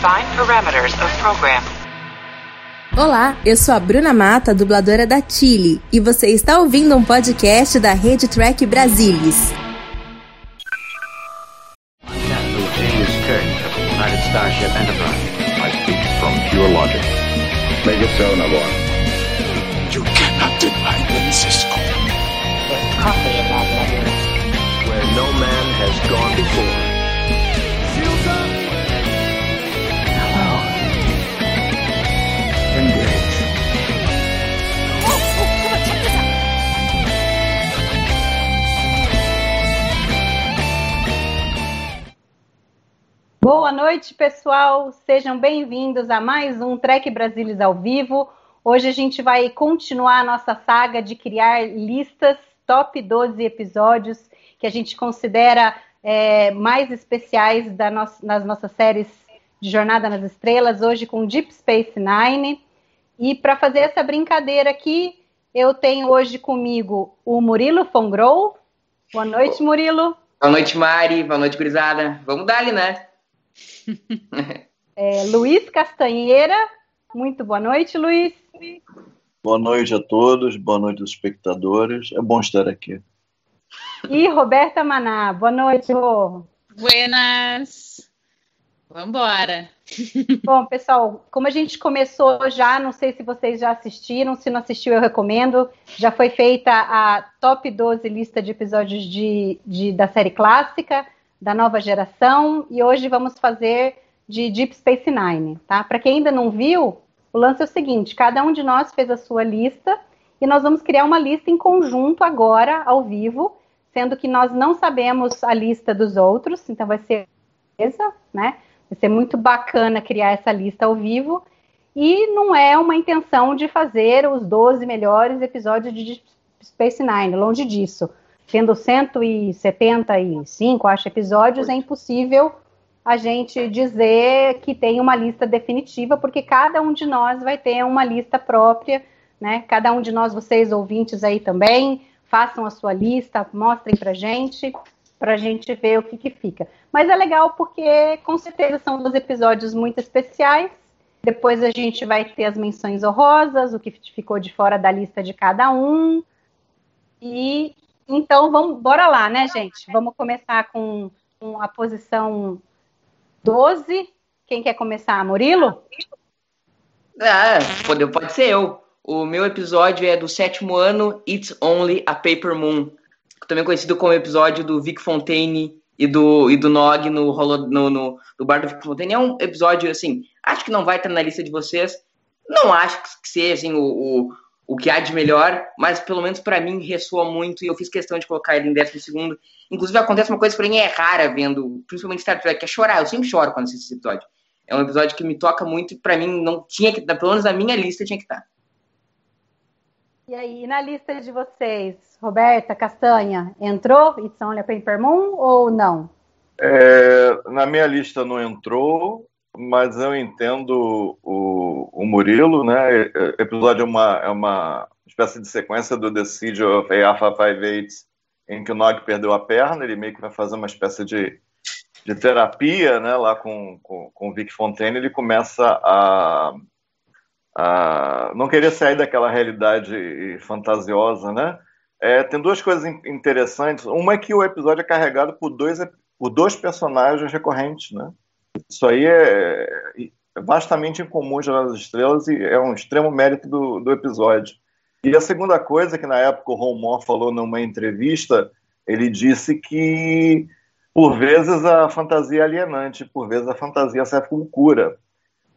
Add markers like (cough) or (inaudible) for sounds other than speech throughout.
Define parameters of program. Olá, eu sou a Bruna Mata, dubladora da Chile, e você está ouvindo um podcast da Rede Track Brasilis. Captain James Kirk of the United Starship Enterprise. I speak from pure logic. Make it so, Nabor. You cannot deny them, Cisco. coffee in that letter. Where no man has gone before. Boa noite, pessoal. Sejam bem-vindos a mais um Trek Brasilis ao vivo. Hoje a gente vai continuar a nossa saga de criar listas top 12 episódios que a gente considera é, mais especiais da no nas nossas séries de Jornada nas Estrelas, hoje com Deep Space Nine. E para fazer essa brincadeira aqui, eu tenho hoje comigo o Murilo Fongrou. Boa noite, Murilo. Boa noite, Mari. Boa noite, gurizada. Vamos dar ali, né? É, Luiz Castanheira. Muito boa noite, Luiz. Boa noite a todos, boa noite aos espectadores. É bom estar aqui. E Roberta Maná. Boa noite, Rô. Buenas. Vambora. Bom, pessoal, como a gente começou já, não sei se vocês já assistiram, se não assistiu, eu recomendo. Já foi feita a top 12 lista de episódios de, de da série clássica, da nova geração, e hoje vamos fazer de Deep Space Nine, tá? Para quem ainda não viu, o lance é o seguinte: cada um de nós fez a sua lista e nós vamos criar uma lista em conjunto agora, ao vivo, sendo que nós não sabemos a lista dos outros, então vai ser né? Vai ser muito bacana criar essa lista ao vivo. E não é uma intenção de fazer os 12 melhores episódios de Space Nine, longe disso. Tendo 175, acho, episódios, é impossível a gente dizer que tem uma lista definitiva, porque cada um de nós vai ter uma lista própria, né? Cada um de nós, vocês ouvintes aí também, façam a sua lista, mostrem pra gente, pra gente ver o que que fica. Mas é legal porque, com certeza, são dois episódios muito especiais. Depois a gente vai ter as menções honrosas, o que ficou de fora da lista de cada um. E então vamos, bora lá, né, gente? Vamos começar com, com a posição 12. Quem quer começar? Murilo? Ah, pode, pode ser eu. O meu episódio é do sétimo ano, It's Only a Paper Moon. Também conhecido como episódio do Vic Fontaine e do, e do Nog no, no, no, no bar do Vic Fontaine. É um episódio, assim, acho que não vai estar na lista de vocês. Não acho que seja assim, o, o, o que há de melhor, mas pelo menos para mim ressoa muito e eu fiz questão de colocar ele em décimo segundo. Inclusive acontece uma coisa que pra mim é rara vendo, principalmente Star Trek, que é chorar. Eu sempre choro quando assisto esse episódio. É um episódio que me toca muito e pra mim não tinha que, pelo menos na minha lista tinha que estar. E aí, na lista de vocês, Roberta Castanha, entrou It's Only a Paper Moon ou não? É, na minha lista não entrou, mas eu entendo o, o Murilo, né? O episódio é uma, é uma espécie de sequência do The Siege of Alpha 58, em que o Nog perdeu a perna, ele meio que vai fazer uma espécie de, de terapia, né? Lá com, com, com o Vic Fontaine, ele começa a, a não querer sair daquela realidade fantasiosa, né? É, tem duas coisas interessantes. Uma é que o episódio é carregado por dois, por dois personagens recorrentes, né? Isso aí é, é vastamente incomum já nas estrelas e é um extremo mérito do, do episódio. E a segunda coisa que na época o Ron Moore falou numa entrevista, ele disse que por vezes a fantasia é alienante, por vezes a fantasia serve como cura.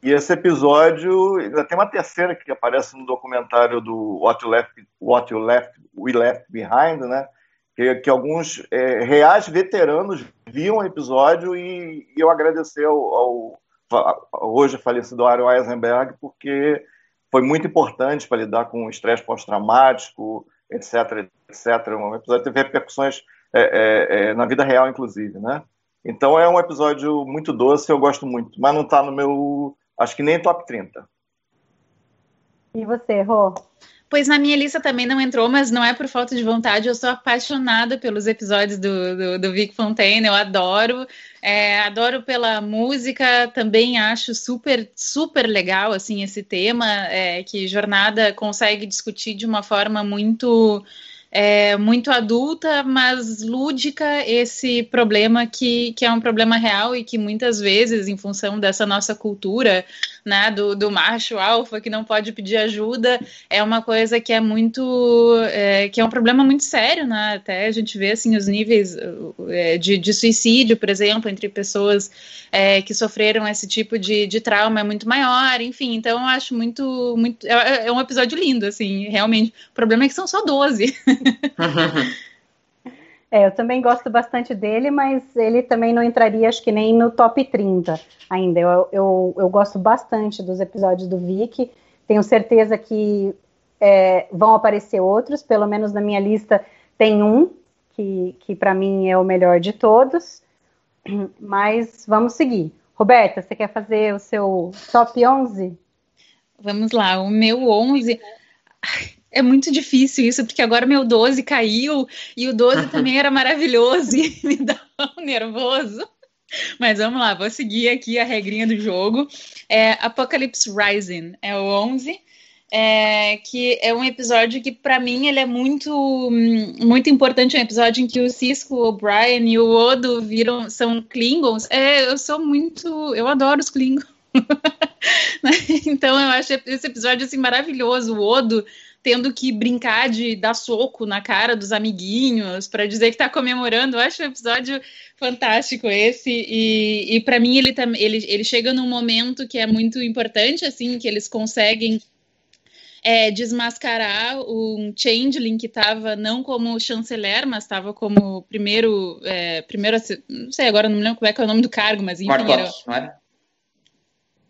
E esse episódio, ainda tem uma terceira que aparece no documentário do What You Left, What you Left We Left Behind, né? Que, que alguns é, reais veteranos viam o episódio e, e eu agradecer ao, ao, hoje falecido Aaron Eisenberg, porque foi muito importante para lidar com o estresse pós-traumático, etc, etc. Um episódio teve repercussões é, é, é, na vida real, inclusive, né? Então é um episódio muito doce, eu gosto muito, mas não está no meu, acho que nem top 30. E você, Rô? Pois na minha lista também não entrou, mas não é por falta de vontade. Eu sou apaixonada pelos episódios do, do, do Vic Fontaine, eu adoro. É, adoro pela música, também acho super, super legal assim esse tema, é, que Jornada consegue discutir de uma forma muito é, muito adulta, mas lúdica esse problema que, que é um problema real e que muitas vezes, em função dessa nossa cultura, né, do, do macho alfa que não pode pedir ajuda, é uma coisa que é muito, é, que é um problema muito sério, né, até a gente vê, assim, os níveis é, de, de suicídio, por exemplo, entre pessoas é, que sofreram esse tipo de, de trauma é muito maior, enfim, então eu acho muito, muito, é, é um episódio lindo, assim, realmente, o problema é que são só 12. (laughs) É, eu também gosto bastante dele, mas ele também não entraria, acho que nem no top 30 ainda. Eu, eu, eu gosto bastante dos episódios do Vic. Tenho certeza que é, vão aparecer outros, pelo menos na minha lista tem um, que, que para mim é o melhor de todos. Mas vamos seguir. Roberta, você quer fazer o seu top 11? Vamos lá, o meu 11 é muito difícil isso, porque agora meu 12 caiu e o 12 (laughs) também era maravilhoso (laughs) e me dá um nervoso. Mas vamos lá, vou seguir aqui a regrinha do jogo. É, Apocalypse Rising é o 11, é, que é um episódio que para mim ele é muito muito importante, é um episódio em que o Cisco, o Brian e o Odo viram são Klingons. É, eu sou muito, eu adoro os Klingons. (laughs) então eu acho esse episódio assim maravilhoso. O Odo tendo que brincar de dar soco na cara dos amiguinhos para dizer que está comemorando. Eu acho um episódio fantástico esse e, e para mim ele, ele ele chega num momento que é muito importante assim que eles conseguem é, desmascarar um changeling que estava não como chanceler, mas estava como primeiro, é, primeiro, não sei agora não me lembro como é que é o nome do cargo, mas enfim, Martok, era, não era?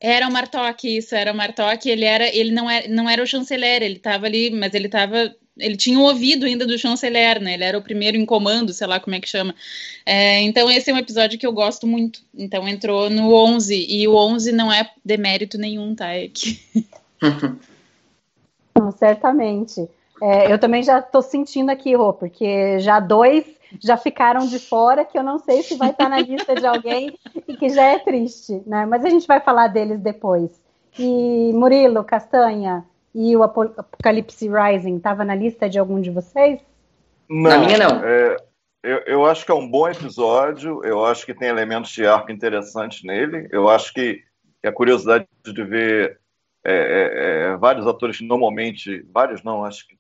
Era o Martok, isso, era o Martok, ele era, ele não era, não era o chanceler, ele estava ali, mas ele estava, ele tinha o ouvido ainda do chanceler, né, ele era o primeiro em comando, sei lá como é que chama. É, então esse é um episódio que eu gosto muito, então entrou no 11, e o 11 não é demérito nenhum, tá, é que... (laughs) não, certamente. É, eu também já estou sentindo aqui, Rô, porque já dois já ficaram de fora, que eu não sei se vai estar na lista de alguém e que já é triste, né? Mas a gente vai falar deles depois. E Murilo, Castanha e o Apocalipse Rising, estava na lista de algum de vocês? Não, Na minha, não. é, eu, eu acho que é um bom episódio, eu acho que tem elementos de arco interessantes nele, eu acho que, que a curiosidade de ver é, é, é, vários atores que normalmente, vários não, acho que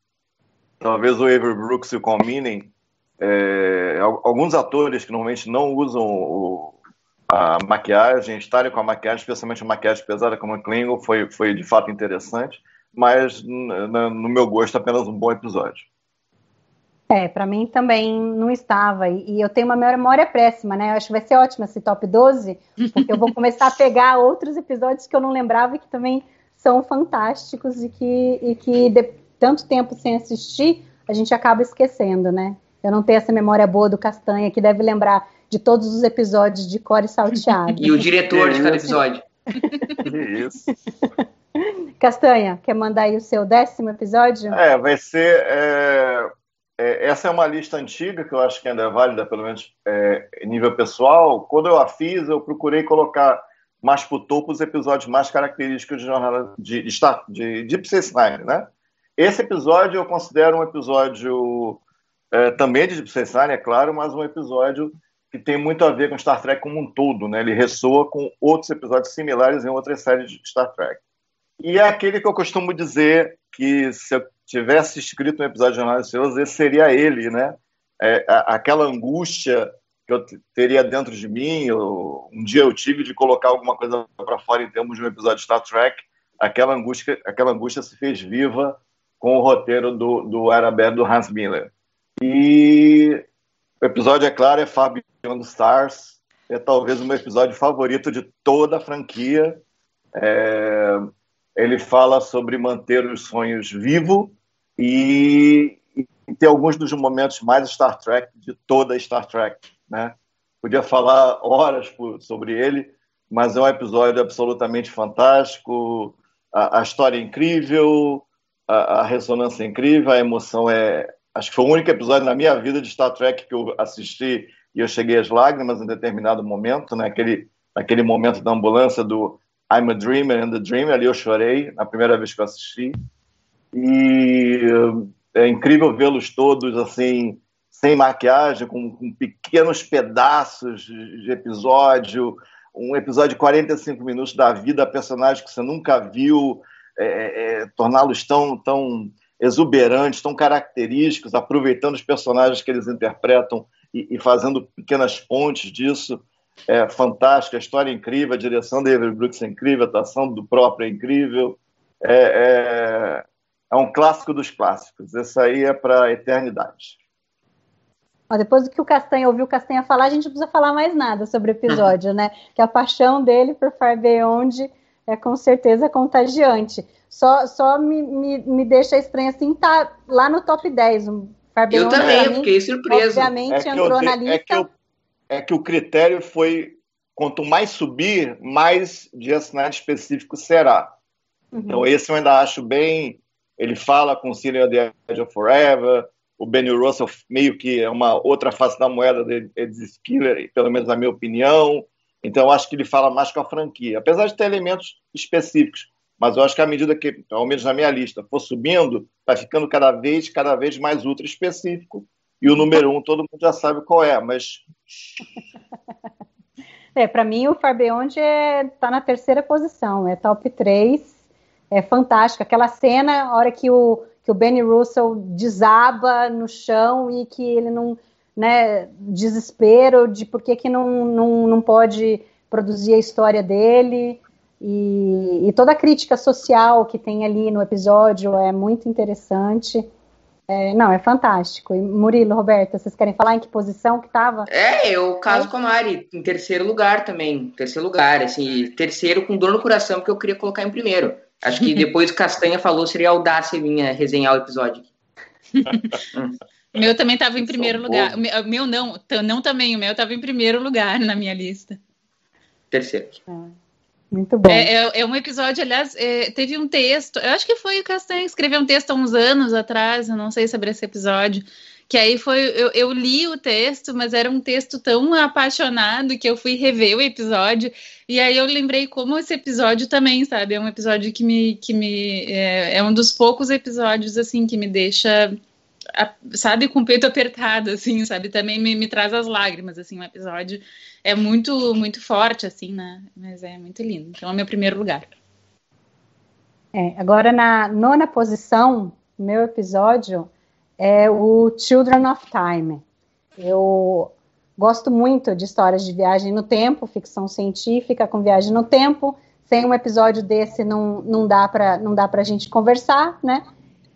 talvez o Avery Brooks e o Cominen, é, al- alguns atores que normalmente não usam o- a maquiagem, estarem com a maquiagem, especialmente a maquiagem pesada como o Klingon, foi, foi de fato interessante, mas no meu gosto apenas um bom episódio. É, para mim também não estava. E, e eu tenho uma memória péssima, né? Eu acho que vai ser ótimo esse top 12, porque eu vou (laughs) começar a pegar outros episódios que eu não lembrava e que também são fantásticos e que, e que de tanto tempo sem assistir, a gente acaba esquecendo, né? Eu não tenho essa memória boa do Castanha, que deve lembrar de todos os episódios de Core Salteado. E o diretor de cada episódio. (laughs) Isso. Castanha, quer mandar aí o seu décimo episódio? É, vai ser. é, é, essa é uma lista antiga que eu acho que ainda é válida, pelo menos é, em nível pessoal. Quando eu a fiz, eu procurei colocar mais pro topo os episódios mais característicos de jornada de, de, Star- de Deep Space Nine, né? Esse episódio eu considero um episódio é, também de Deep Space é claro, mas um episódio que tem muito a ver com Star Trek como um todo, né? Ele ressoa com outros episódios similares em outras séries de Star Trek. E é aquele que eu costumo dizer que se eu tivesse escrito um episódio de Jornada Silenciosa, esse seria ele, né? É, aquela angústia que eu teria dentro de mim, eu- um dia eu tive de colocar alguma coisa para fora em termos de um episódio de Star Trek, aquela angústia, aquela angústia se fez viva com o roteiro do, do Arabelle do Hans Miller. E o episódio, é claro, é Far Beyond Stars, é talvez o meu episódio favorito de toda a franquia. É, ele fala sobre manter os sonhos vivos e, e ter alguns dos momentos mais Star Trek de toda Star Trek, né? Podia falar horas por- sobre ele, mas é um episódio absolutamente fantástico, a, a história é incrível, a, a ressonância é incrível, a emoção é. Acho que foi o único episódio na minha vida de Star Trek que eu assisti e eu cheguei às lágrimas em determinado momento, né? naquele momento da ambulância do I'm a Dreamer and a Dreamer, ali eu chorei na primeira vez que eu assisti. E é incrível vê-los todos assim, sem maquiagem, com, com, pequenos pedaços de episódio, um episódio de 45 minutos da vida, personagens que você nunca viu, é, é, torná-los tão, tão exuberantes, tão característicos, aproveitando os personagens que eles interpretam e, e fazendo pequenas pontes disso. É fantástico, a história é incrível, a direção da Avery Brooks é incrível, a atuação do próprio é incrível. É, é, é um clássico dos clássicos. Esse aí é para a eternidade. depois do que o Castanha ouviu o Castanha falar, a gente não precisa falar mais nada sobre o episódio, (laughs) né? Que a paixão dele por Far Beyond é com certeza contagiante. Só, só me, me, me deixa estranho assim, tá lá no top 10. Um Far eu também, mim, fiquei surpreso. Obviamente é entrou na lista. É que, eu, é que o critério foi quanto mais subir, mais de assinante específico será. Uhum. Então, esse eu ainda acho bem ele fala com o Cillian The Edge of Forever, o Benny Russell meio que é uma outra face da moeda de Ed Skiller, pelo menos na minha opinião. Então, eu acho que ele fala mais com a franquia, apesar de ter elementos específicos. Mas eu acho que à medida que, ao menos na minha lista, for subindo, vai ficando cada vez, cada vez mais ultra específico. E o número um, todo mundo já sabe qual é, mas. (laughs) É, para mim, o Far Beyond está é, tá na terceira posição, é top 3 é fantástica. Aquela cena, a hora que o, que o Benny Russell desaba no chão e que ele não, né, desespero de por que, que não, não, não pode produzir a história dele. E, e, toda a crítica social que tem ali no episódio é muito interessante. É, não, é fantástico. E Murilo, Roberta, vocês querem falar em que posição que estava? É, eu caso é. com a Mari, em terceiro lugar também. Terceiro lugar, assim, terceiro com dor no coração, porque eu queria colocar em primeiro. Acho que (laughs) depois o Castanha falou, seria audácia minha resenhar o episódio. (laughs) meu também estava em primeiro lugar. O meu não, não também, o meu estava em primeiro lugar na minha lista. Terceiro. Ah, muito bom. É, é, é, um episódio, aliás, é, teve um texto, eu acho que foi o Castanha que escreveu um texto há uns anos atrás, eu não sei sobre esse episódio, que aí foi, eu, eu, li o texto, mas era um texto tão apaixonado que eu fui rever o episódio, e aí eu lembrei como esse episódio também, sabe, é um episódio que me, que me, é, é um dos poucos episódios, assim, que me deixa, sabe, com o peito apertado, assim, sabe, também me, me traz as lágrimas, assim, um episódio é muito, muito forte, assim, né, mas é muito lindo, então é o meu primeiro lugar. É, agora na nona posição, meu episódio é o Children of Time. Eu gosto muito de histórias de viagem no tempo, ficção científica com viagem no tempo. Sem um episódio desse não, não dá para não dá para a gente conversar, né?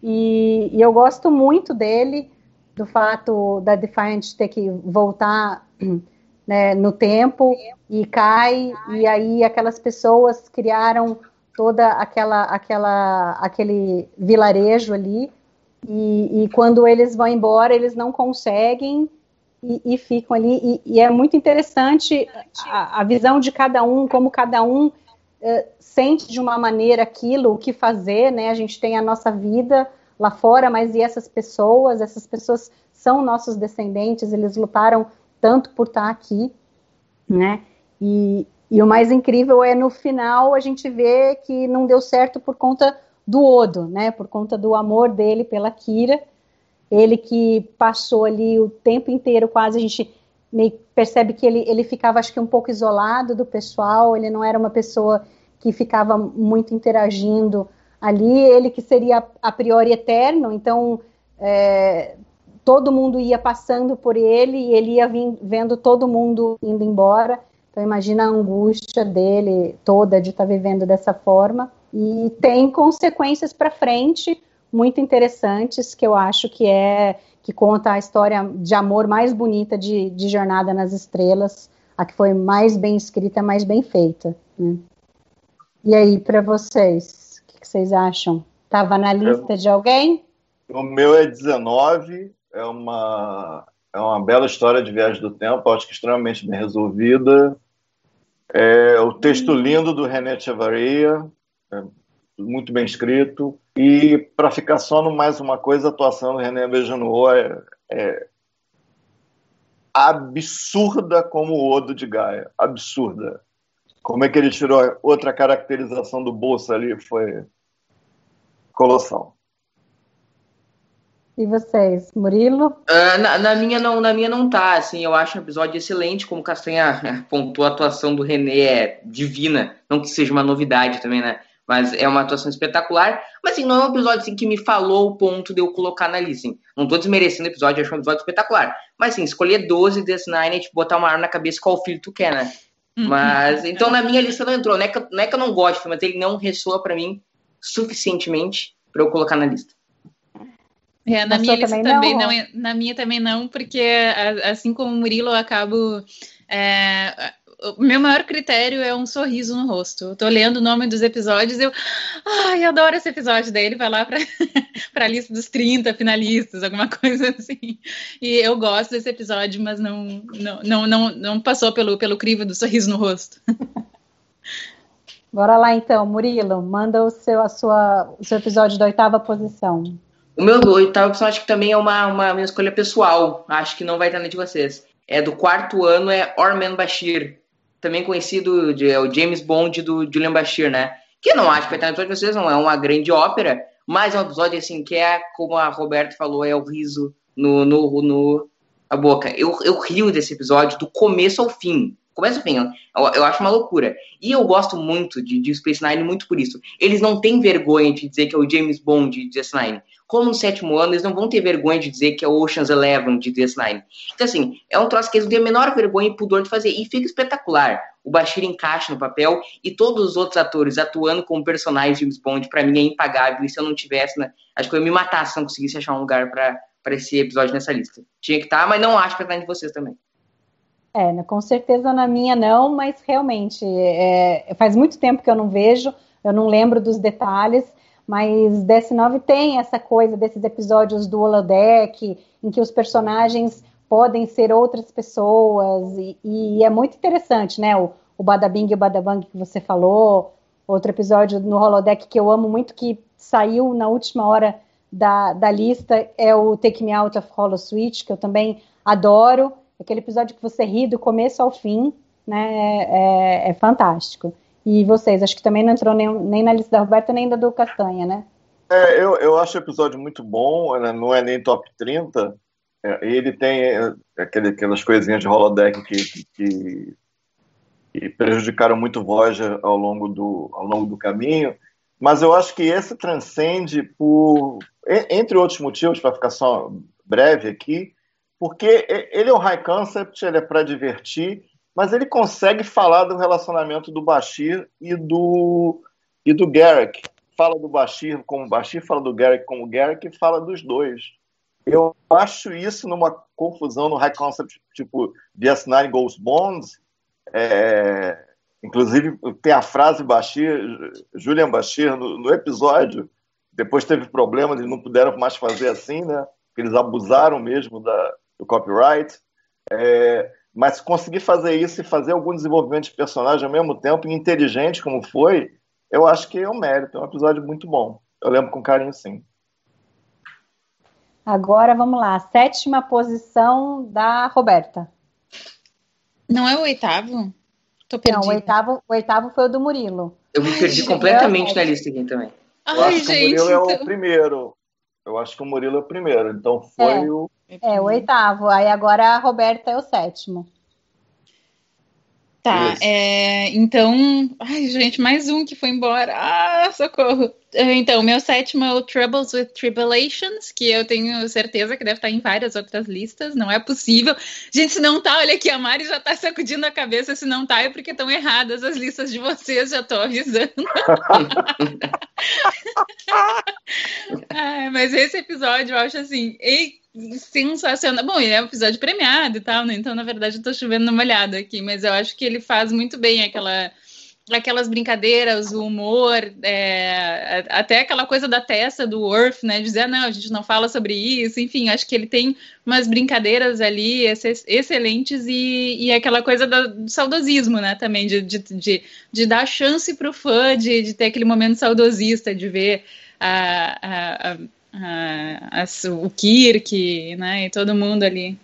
E, e, eu gosto muito dele, do fato da Defiant ter que voltar (clears throat) né, no tempo e cai e aí aquelas pessoas criaram toda aquela aquela aquele vilarejo ali e, e, quando eles vão embora, eles não conseguem e, e ficam ali. E, e, é muito interessante a, a, visão de cada um, como cada um uh, sente de uma maneira aquilo, o que fazer, né? A gente tem a nossa vida lá fora, mas e essas pessoas? Essas pessoas são nossos descendentes, eles lutaram tanto por estar aqui, né? E, e o mais incrível é no final a gente vê que não deu certo por conta do Odo, né? Por conta do amor dele pela Kira. Ele que passou ali o tempo inteiro, quase a gente percebe que ele, ele ficava, acho que, um pouco isolado do pessoal, ele não era uma pessoa que ficava muito interagindo ali, ele que seria a priori eterno, então é, todo mundo ia passando por ele e ele ia vendo todo mundo indo embora. Então imagina a angústia dele toda de estar tá vivendo dessa forma e tem consequências para frente muito interessantes que eu acho que é que conta a história de amor mais bonita de, de Jornada nas Estrelas, a que foi mais bem escrita, mais bem feita. Né? E aí, para vocês, que, que, vocês acham? Estava na lista de alguém? O meu é 19, é uma, é uma bela história de viagem do tempo, acho que extremamente bem resolvida. É o texto lindo do René Chavaria, é, muito bem escrito. E para ficar só no mais uma coisa, a atuação do René Bejanou é, é absurda como o Odo de Gaia. Absurda. Como é que ele tirou outra caracterização do bolso ali foi colossal. E vocês, Murilo? Uh, na, na, minha não, na minha não tá, assim, eu acho um episódio excelente, como o Castanha apontou, a atuação do René é divina, não que seja uma novidade também, né, mas é uma atuação espetacular, mas assim, não é um episódio assim, que me falou o ponto de eu colocar na lista, assim. não tô desmerecendo o episódio, acho um episódio espetacular, mas assim, escolher 12 desse Nine e tipo, botar uma arma na cabeça, qual filho tu quer, né. Mas, então na minha lista não entrou, não é que, não é que eu não gosto, mas ele não ressoa para mim suficientemente para eu colocar na lista. É, na minha lista também não, não, na minha também não, porque assim como o Murilo, eu acabo. É, o meu maior critério é um sorriso no rosto. Eu tô lendo o nome dos episódios, eu. Ai, adoro esse episódio. Daí ele vai lá para (laughs) a lista dos 30 finalistas, alguma (laughs) coisa assim. E eu gosto desse episódio, mas não, não, não, não, não passou pelo, pelo crivo do sorriso no rosto. (laughs) Bora lá então, Murilo, manda o seu, a sua, o seu episódio da oitava posição. O meu oitavo opção acho que também é uma, uma minha escolha pessoal. Acho que não vai estar na de vocês. É do quarto ano, é Orman Bashir. Também conhecido de é o James Bond do Julian Bashir, né? Que eu não acho que vai estar na de vocês, não é uma grande ópera, mas é um episódio assim que é, como a Roberta falou, é o riso no, no, no a boca. Eu, eu rio desse episódio do começo ao fim. Começa bem, eu, eu acho uma loucura. E eu gosto muito de, de Space Nine muito por isso. Eles não têm vergonha de dizer que é o James Bond de DS9. Como no sétimo ano, eles não vão ter vergonha de dizer que é o Ocean's Eleven de DS9. Então, assim, é um troço que eles não têm a menor vergonha e pudor de fazer. E fica espetacular. O Bashir encaixa no papel e todos os outros atores atuando como personagens de James Bond, para mim é impagável. E se eu não tivesse, né, acho que eu ia me matar se não conseguisse achar um lugar para esse episódio nessa lista. Tinha que estar, tá, mas não acho que estar de vocês também. É, né, com certeza na minha não, mas realmente é, faz muito tempo que eu não vejo, eu não lembro dos detalhes, mas DS9 tem essa coisa desses episódios do holodeck, em que os personagens podem ser outras pessoas, e, e é muito interessante, né? O, o Badabing e o Badabang que você falou, outro episódio no holodeck que eu amo muito, que saiu na última hora da, da lista, é o Take Me Out of Holo Switch, que eu também adoro aquele episódio que você ri do começo ao fim, né? É, é fantástico. E vocês, acho que também não entrou nem, nem na lista da Roberta nem da do Castanha, né? É, eu, eu acho o episódio muito bom, né? não é nem top 30. É, ele tem é, aquele, aquelas coisinhas de holodeck que, que, que prejudicaram muito Voyager ao longo do, ao longo do caminho. Mas eu acho que esse transcende por, entre outros motivos, para ficar só breve aqui, porque ele é um high concept, ele é para divertir, mas ele consegue falar do relacionamento do Bashir e do, e do Garrick. Fala do Bashir como Bashir, fala do Garrick como Garrick e fala dos dois. Eu acho isso numa confusão no high concept, tipo DS9 Goes Bonds. É, inclusive, tem a frase Bashir, Julian Bashir, no, no episódio. Depois teve problemas, eles não puderam mais fazer assim, né? Eles abusaram mesmo da, do copyright. É, mas conseguir fazer isso e fazer algum desenvolvimento de personagem ao mesmo tempo, inteligente como foi, eu acho que é um mérito, é um episódio muito bom. Eu lembro com carinho, sim. Agora vamos lá, sétima posição da Roberta. Não é o oitavo? Tô Não, o oitavo, o oitavo foi o do Murilo. Eu me perdi Ai, completamente na lista aqui também. Eu Ai, acho gente, que o Murilo então... é o primeiro. Eu acho que o Murilo é o primeiro, então foi é. o é, o oitavo. Aí agora a Roberta é o sétimo. Tá, é, então. Ai, gente, mais um que foi embora. Ah, socorro. Então, meu sétimo é o Troubles with Tribulations, que eu tenho certeza que deve estar em várias outras listas. Não é possível. Gente, se não tá, olha aqui, a Mari já tá sacudindo a cabeça. Se não tá, é porque estão erradas as listas de vocês, já tô avisando. (laughs) ah, mas esse episódio eu acho assim. Ei, sensacional. Bom, ele é um episódio premiado e tal, né? Então, na verdade, eu tô chovendo numa olhada aqui, mas eu acho que ele faz muito bem aquela aquelas brincadeiras, o humor, é, até aquela coisa da testa do Worth, né? Dizer, ah, não, a gente não fala sobre isso, enfim, acho que ele tem umas brincadeiras ali excelentes e, e aquela coisa do saudosismo, né? Também, de, de, de, de dar chance para o fã, de, de ter aquele momento saudosista, de ver a, a, a, a, a o Kirk, né? E todo mundo ali.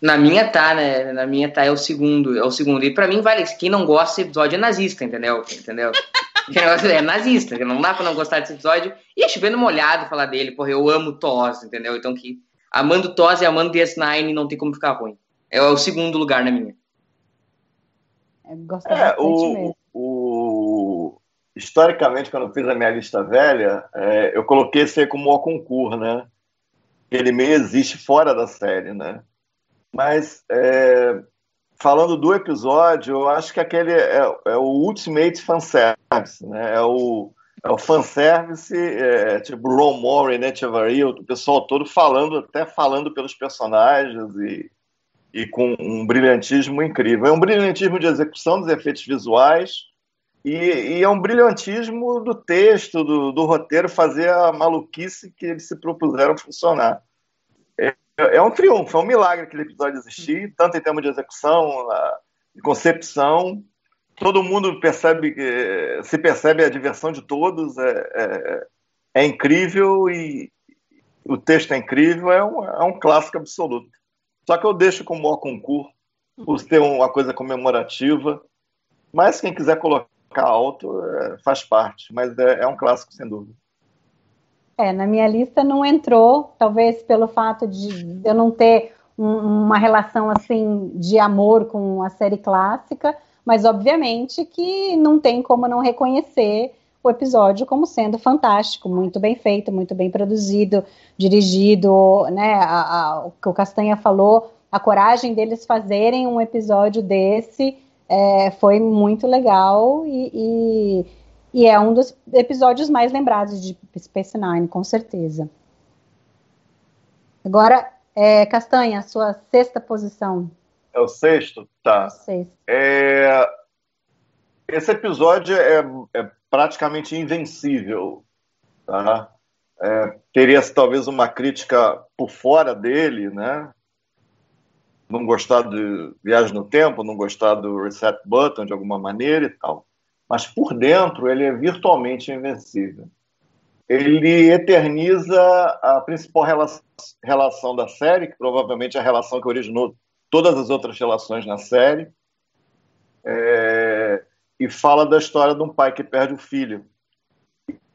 Na minha tá, né? Na minha tá é o segundo, é o segundo. E para mim vale, quem não gosta desse episódio é nazista, entendeu? Entendeu? (laughs) é nazista, não dá pra não gostar desse episódio. E é chovendo molhado falar dele, porra, eu amo Toz, entendeu? Então que amando Toz e amando DS9 não tem como ficar ruim. É o segundo lugar na minha. Gosto é, o, o, historicamente, quando eu fiz a minha lista velha, é, eu coloquei esse aí como o concurso, né? Ele meio existe fora da série, né? Mas é, falando do episódio, eu acho que aquele é, é o ultimate fanservice, né? É o, é o fanservice, é, tipo Ron Moore, né, Chevaria, o pessoal todo falando, até falando pelos personagens e, e com um brilhantismo incrível. É um brilhantismo de execução dos efeitos visuais e, e é um brilhantismo do texto, do, do roteiro, fazer a maluquice que eles se propuseram funcionar. É, é um triunfo, é um milagre aquele episódio existir, tanto em termos de execução, de concepção. Todo mundo percebe, se percebe a diversão de todos, é, é, é incrível e o texto é incrível, é um, é um clássico absoluto. Só que eu deixo como o concurso, por ter uma coisa comemorativa, mas quem quiser colocar alto é, faz parte, mas é, é um clássico sem dúvida. É, na minha lista não entrou, talvez pelo fato de eu não ter um, uma relação assim de amor com a série clássica, mas obviamente que não tem como não reconhecer o episódio como sendo fantástico, muito bem feito, muito bem produzido, dirigido, né? A, a, o que o Castanha falou, a coragem deles fazerem um episódio desse é, foi muito legal e, e e é um dos episódios mais lembrados de Space Nine, com certeza. Agora, é, Castanha, sua sexta posição. É o sexto? Tá. Sexto. É... Esse episódio é, é, praticamente invencível. Tá? É, teria talvez uma crítica por fora dele, né? Não gostar de Viagem no Tempo, não gostar do Reset Button de alguma maneira e tal mas por dentro ele é virtualmente invencível. Ele eterniza a principal relação da série, que provavelmente é a relação que originou todas as outras relações na série, é... e fala da história de um pai que perde o filho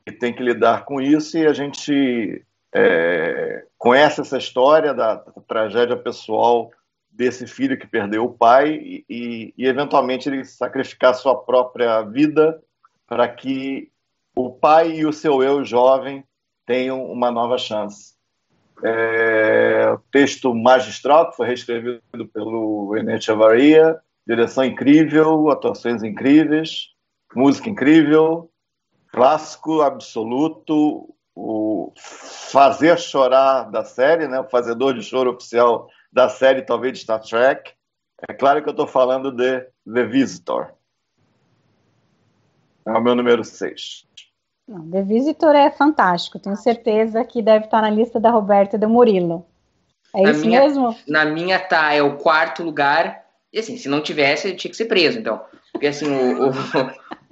e tem que lidar com isso, e a gente é... conhece essa história da, da tragédia pessoal desse filho que perdeu o pai e, e, e eventualmente ele sacrificar sua própria vida para que o pai e o seu eu jovem tenham uma nova chance. É, texto magistral que foi reescrevido pelo Ené Chavaria, direção incrível, atuações incríveis, música incrível, clássico absoluto, o fazer chorar da série, né, o fazedor de choro oficial da série, talvez, de Star Trek. É claro que eu estou falando de The Visitor. É o meu número 6. The Visitor é fantástico. Tenho certeza que deve estar na lista da Roberta e do Murilo. É na isso minha, mesmo? Na minha tá, é o quarto lugar. E assim, se não tivesse, tinha que ser preso. Então, porque assim, o, o,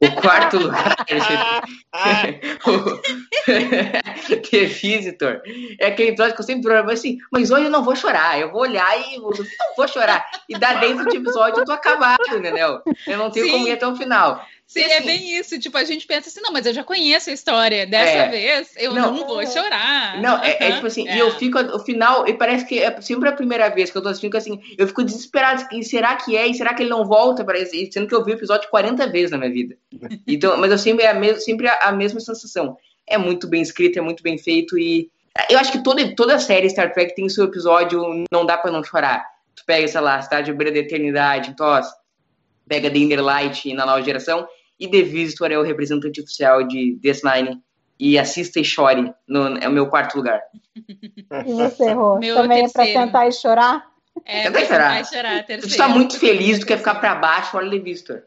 o quarto lugar. (laughs) (laughs) The Visitor. É aquele episódio que eu sempre programo assim, mas hoje eu não vou chorar. Eu vou olhar e vou, não vou chorar. E dá dentro do episódio eu tô acabado, entendeu? Eu não tenho Sim. como ir até o final. Sim, é assim, bem isso. Tipo, a gente pensa assim, não, mas eu já conheço a história. Dessa é, vez eu não, não, vou chorar. Não, uhum, é, é, tipo assim, é. e eu fico o final, e parece que é sempre a primeira vez que eu tô assistindo, assim, eu fico desesperado. E será que é? E será que ele não volta? Para sendo que eu vi o episódio 40 vezes na minha vida. (laughs) Então, mas eu sempre é a mesma, sempre a mesma sensação. É muito bem escrito, é muito bem feito e eu acho que toda, toda série Star Trek tem seu episódio Não Dá para Não Chorar. Tu pega, sei lá, Cidade de Beira da Eternidade, Toss, pega The Inner Light na nova geração, e The Visitor é o representante oficial de DS9. E assista e chore, no, é o meu quarto lugar. (laughs) E você, Rô? Também terceiro. é pra sentar e chorar? É, Tenta chorar. chorar terceiro. Tu tá muito feliz, tu quer ficar pra baixo, olha The Visitor.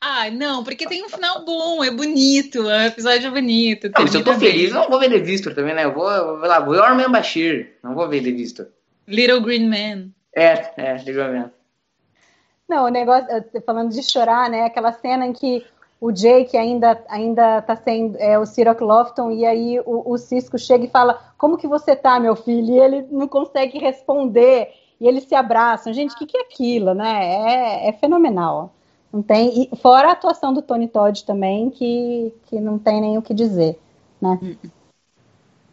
Ah, (laughs) não, porque tem um final bom, é bonito, é um episódio bonito. Não, se eu tô termina feliz, eu bem. não vou ver The Vistor também, né? Eu vou, eu vou lá, vou ver Armin Bashir. Não vou ver The Vistor. Little Green Man. É, é, legalmente. Não, o negócio, falando de chorar, né? Aquela cena em que o Jake ainda, ainda tá sendo é, o Cyril Lofton, e aí o, o Cisco chega e fala: Como que você tá, meu filho? E ele não consegue responder, e eles se abraçam. Gente, o que, que é aquilo, né? É, é fenomenal. Não tem, e fora a atuação do Tony Todd também, que, que não tem nem o que dizer, né?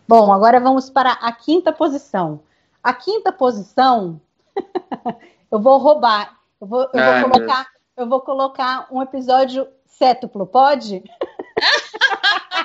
Bom, agora vamos para a quinta posição. A quinta posição, (laughs) eu vou roubar. Eu vou, eu Ai, vou colocar, eu vou colocar um episódio sétuplo, pode?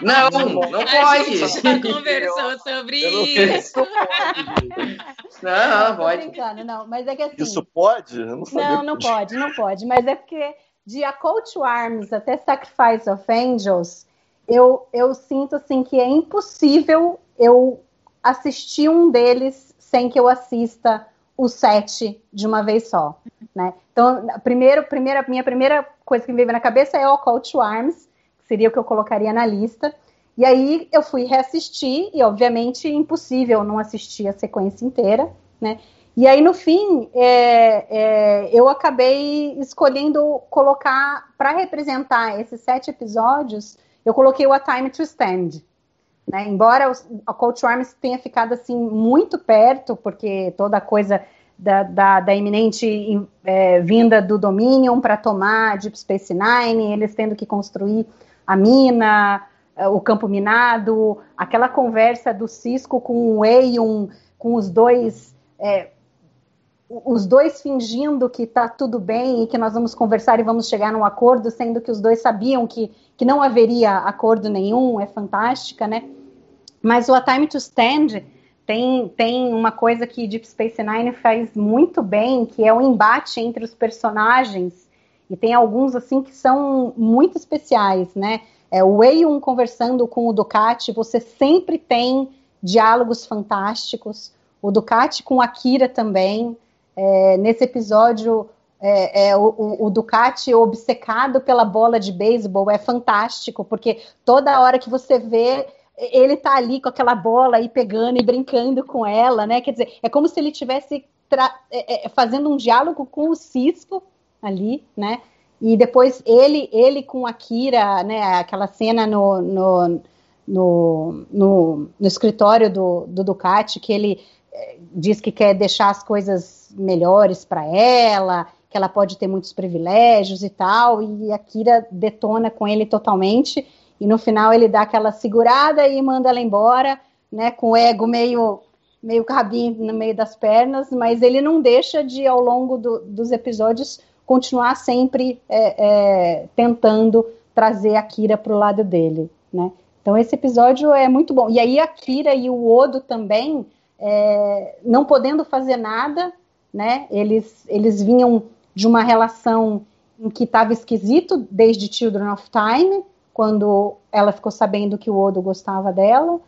Não, não A pode. gente já conversou sobre Eu isso. isso pode. Não, não, pode. brincando, não, mas é que assim. Isso pode? Eu não sabia. Não, não pode, não pode. Mas é porque de A Call to Arms até Sacrifice of Angels, eu, eu sinto assim que é impossível eu assistir um deles sem que eu assista os sete de uma vez só. Né? Então, primeiro, primeira, minha primeira coisa que me veio na cabeça é o Call to Arms, que seria o que eu colocaria na lista. E aí eu fui reassistir, e obviamente impossível não assistir a sequência inteira, né? E aí, no fim, é, é, eu acabei escolhendo colocar, para representar esses sete episódios, eu coloquei o A Time to Stand. Né? Embora os- a Coach Arms tenha ficado assim muito perto, porque toda a coisa da, da, da iminente é, vinda do Dominion para tomar Deep Space Nine, eles tendo que construir a mina, é, o campo minado, aquela conversa do Cisco com o Eion, com os dois é, os dois fingindo que tá tudo bem e que nós vamos conversar e vamos chegar num acordo, sendo que os dois sabiam que, que não haveria acordo nenhum, é fantástica, né? Mas o A Time to Stand tem, tem uma coisa que Deep Space Nine faz muito bem, que é o embate entre os personagens, e tem alguns assim que são muito especiais, né? É, o Eion conversando com o Ducati, você sempre tem diálogos fantásticos. O Ducati com a Kira também. É, nesse episódio, é, é, o, o Ducati obcecado pela bola de beisebol é fantástico, porque toda hora que você vê, ele tá ali com aquela bola e pegando e brincando com ela, né? Quer dizer, é como se ele tivesse é, é, fazendo um diálogo com o Cisco ali, né? E depois ele, ele com a Kira, né? Aquela cena no, no, no, no, no escritório do, do Ducati, que ele diz que quer deixar as coisas melhores para ela, que ela pode ter muitos privilégios e tal, e a Kira detona com ele totalmente, e no final ele dá aquela segurada e manda ela embora, né, com o ego meio meio rabinho no meio das pernas, mas ele não deixa de, ao longo do, dos episódios, continuar sempre é, é, tentando trazer a Kira para o lado dele, né. Então esse episódio é muito bom. E aí a Kira e o Odo também, é, não podendo fazer nada, né? Eles, eles vinham de uma relação em que estava esquisito desde Children of Time, quando ela ficou sabendo que o Odo gostava dela.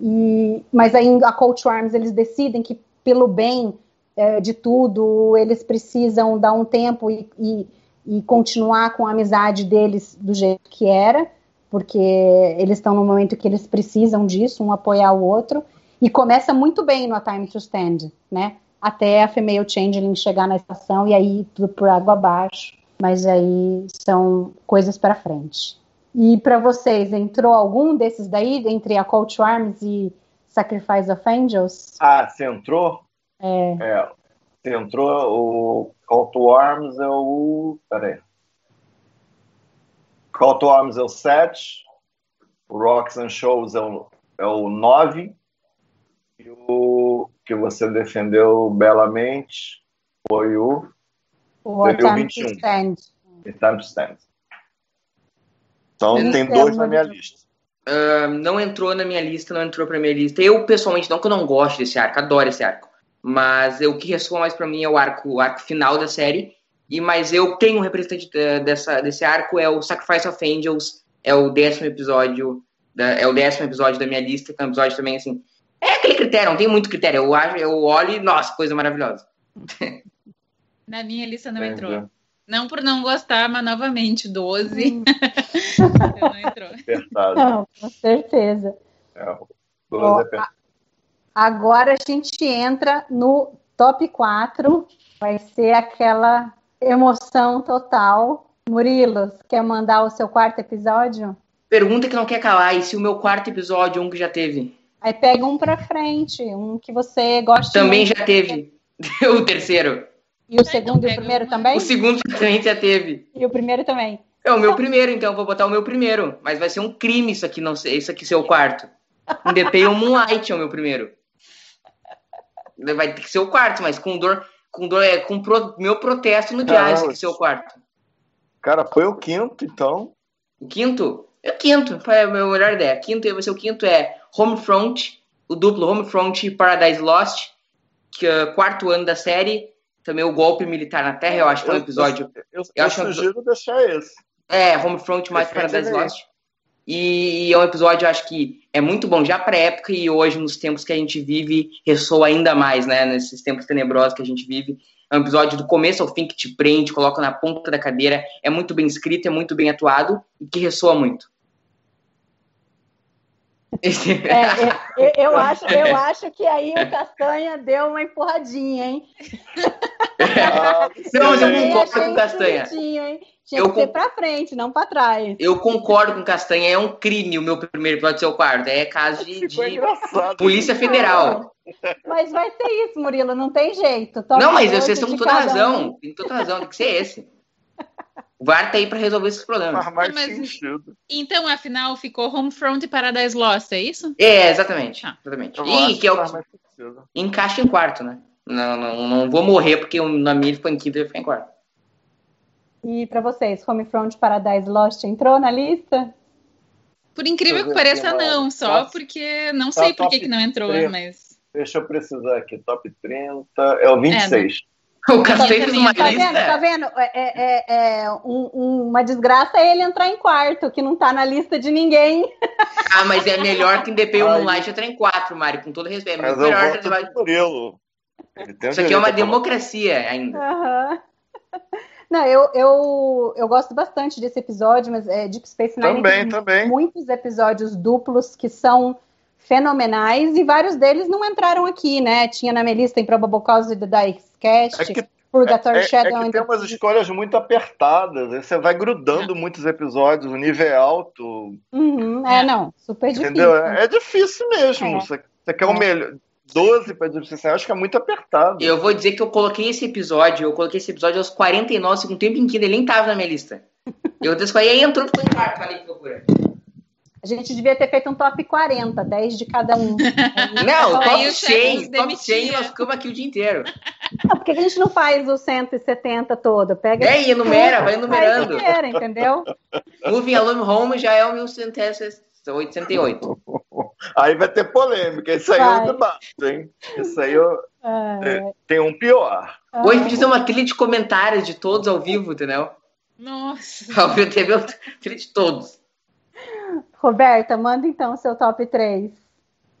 E, mas aí a Coach Arms eles decidem que pelo bem é, de tudo eles precisam dar um tempo e, e, e continuar com a amizade deles do jeito que era, porque eles estão no momento que eles precisam disso, um apoiar o outro. E começa muito bem no A Time to Stand, né? Até a Female Changeling chegar na estação e aí tudo por água abaixo. Mas aí são coisas para frente. E para vocês, entrou algum desses daí, entre a Call to Arms e Sacrifice of Angels? Ah, você entrou? É. É. Você entrou, o Call to Arms é o. Peraí. Call to Arms é o 7, o Rocks and Shows é o, é o 9, e o que você defendeu belamente foi o. O Time 21. to Stand. Time to Stand. Então Eu tem não dois na minha lista. Ah, não entrou na minha lista, não entrou pra minha lista. Eu, pessoalmente, não que eu não gosto desse arco, adoro esse arco. Mas eu- o que ressoa mais pra mim é o arco, o arco final da série. E mas eu tenho um representante da- dessa, desse arco, é o Sacrifice of Angels, é o décimo episódio, da- é o décimo episódio da minha lista, que é um episódio também assim. É aquele critério, não tem muito critério. Eu acho, eu olho e, nossa, coisa maravilhosa. (laughs) Na minha lista não entrou. Entendi. Não por não gostar, mas novamente, 12. Hum. não entrou. Apertado. Não, com certeza. É, o Ó, 12 é apertado. Agora a gente entra no top 4. Vai ser aquela emoção total. Murilo, quer mandar o seu quarto episódio? Pergunta que não quer calar, e se o meu quarto episódio, um que já teve? Aí pega um pra frente, um que você gosta Também muito. já teve. (laughs) o terceiro. E o segundo e o primeiro uma. também? O segundo também já teve. E o primeiro também. É o meu primeiro, então, vou botar o meu primeiro. Mas vai ser um crime isso aqui, não sei, isso aqui ser o quarto. Um DP e um Moonlight é o meu primeiro. Vai ter que ser o quarto, mas com dor, com dor, é com pro- meu protesto no diário, isso aqui ser o quarto. Cara, foi o quinto, então. O quinto? É o quinto, foi a minha melhor ideia. Quinto vai ser o quinto é Homefront, o duplo Homefront e Paradise Lost, que é o quarto ano da série. Também o golpe militar na Terra, eu acho que é um episódio. Eu, eu, eu acho um sugiro deixar esse. É, Homefront mais Perfeito, Paradise né? Lost. E é um episódio, eu acho que é muito bom já pra época e hoje, nos tempos que a gente vive, ressoa ainda mais, né? Nesses tempos tenebrosos que a gente vive. É um episódio do começo ao fim que te prende, coloca na ponta da cadeira. É muito bem escrito, é muito bem atuado e que ressoa muito. É, é, eu, eu (laughs) acho, eu acho que aí o Castanha deu uma empurradinha, hein? Ah, Não, mas eu concordo com o Castanha. Tinha Eu que ser pra frente, não pra trás. Eu concordo com o Castanha, é um crime o meu primeiro episódio ser o quarto. É caso de, de. Polícia Federal. Mas vai ser isso, Murilo, não tem jeito. Top Não, mas 12 vocês estão com toda um. razão. Tem toda razão, tem que ser esse. VAR tá aí pra resolver esses problemas. Faz mais Mas- sentido. Então, afinal, ficou Homefront e Paradise Lost, é isso? É, exatamente. Tá. exatamente. E que é o encaixa em quarto, né? Não, não, não vou morrer porque o- na minha ele foi em quinto e foi em quarto. E pra vocês, Homefront Paradise Lost entrou na lista? Por incrível que pareça, não. Só Tá- porque não tá sei por que, que não entrou, mas. Deixa eu precisar aqui. Top 30. É o 26. (laughs) O Castanho fez uma Tá lista. vendo? Tá vendo? É, é- é um- um- uma desgraça é ele entrar em quarto, que não tá na lista de ninguém. (laughs) Ah, mas é melhor que em DP o. Moonlight entrar em quatro, Mário, com todo respeito. É Mas muito eu melhor. voto vai- Murilo. Isso aqui é uma a falar. democracia ainda. Aham. Não, eu, eu, eu gosto bastante desse episódio, mas é, Deep Space Nine Também, tem também. muitos episódios duplos que são fenomenais e vários deles não entraram aqui, né? Tinha na minha lista Improbable Cause do Dice Cast, É que, Purgatory é, é Shadow que and tem umas escolhas muito apertadas. aí Você vai grudando muitos episódios, o nível é alto. Uhum, é, não, super difícil. Entendeu? É, é difícil mesmo. É. Você, você quer o É. melhor. 12 para Deep acho que é muito apertado. Eu vou dizer que eu coloquei esse episódio, eu coloquei esse episódio aos 49, segundo tempo em que ele nem tava na minha lista. Eu disse, aí entrou e ficou em quarto, olha que loucura. A gente devia ter feito um top 40, 10 de cada um. (laughs) Não, top o 100, Chefs top 100 demitia. nós ficamos aqui o dia inteiro. Não, por que a gente não faz o 170 todo? Pega É, e enumera, vai Faz enumerando. inteiro, entendeu? (laughs) Moving Alone Home já é o 1188. Aí vai ter polêmica. Isso aí Vai. eu debato, hein? Isso aí eu, É, tem um pior. Hoje podia ter uma trilha de comentários de todos ao vivo, entendeu? Nossa. Ao vivo teve uma trilha de todos. (laughs) Roberta, manda então o seu top 3.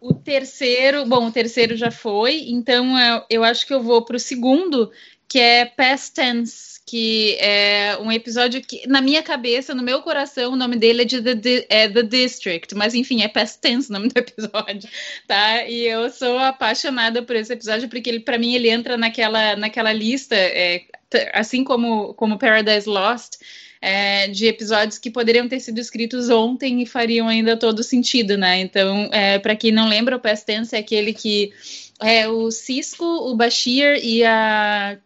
O terceiro, bom, o terceiro já foi, então eu, acho que eu vou pro segundo, que é Past Tense, que é um episódio que, na minha cabeça, no meu coração, o nome dele é de The, é The District, mas enfim, é Past Tense o nome do episódio, tá? E eu sou apaixonada por esse episódio, porque ele, para mim, ele entra naquela, naquela lista, é, assim como, como Paradise Lost, é, de episódios que poderiam ter sido escritos ontem e fariam ainda todo sentido, né? Então, é, para quem não lembra, o Past Tense é aquele que é o Cisco, o Bashir e a,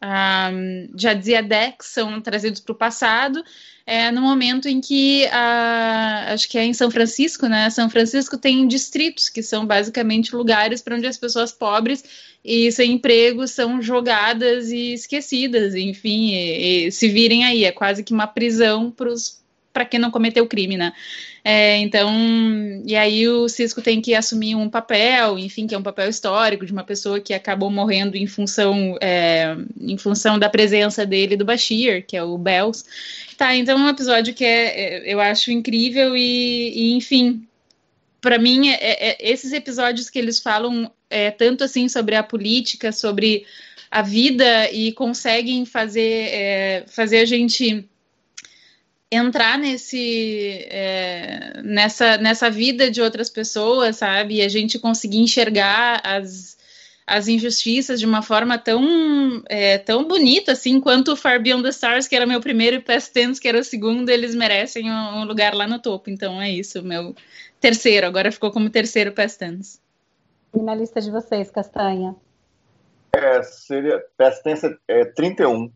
a Jadzia Dex são trazidos para o passado. É, no momento em que a, acho que é em São Francisco, né? São Francisco tem distritos que são basicamente lugares para onde as pessoas pobres e sem emprego são jogadas e esquecidas, enfim, e, e se virem aí. É quase que uma prisão para quem não cometeu crime, né? É, então, e aí o Cisco tem que assumir um papel, enfim, que é um papel histórico de uma pessoa que acabou morrendo em função, é, em função da presença dele do Bashir, que é o Bells. Tá, então é um episódio que é, é, eu acho incrível e, e enfim, para mim, é, é, esses episódios que eles falam é, tanto assim sobre a política, sobre a vida e conseguem fazer, é, fazer a gente entrar nesse é, nessa, nessa vida de outras pessoas, sabe? E a gente conseguir enxergar as, as injustiças de uma forma tão é, tão bonita assim quanto o Far Beyond the Stars, que era meu primeiro, e Past Tense, que era o segundo, eles merecem um, um lugar lá no topo. Então é isso, meu terceiro. Agora ficou como terceiro Past Tense. E na lista de vocês, Castanha? É, seria Tense é 31.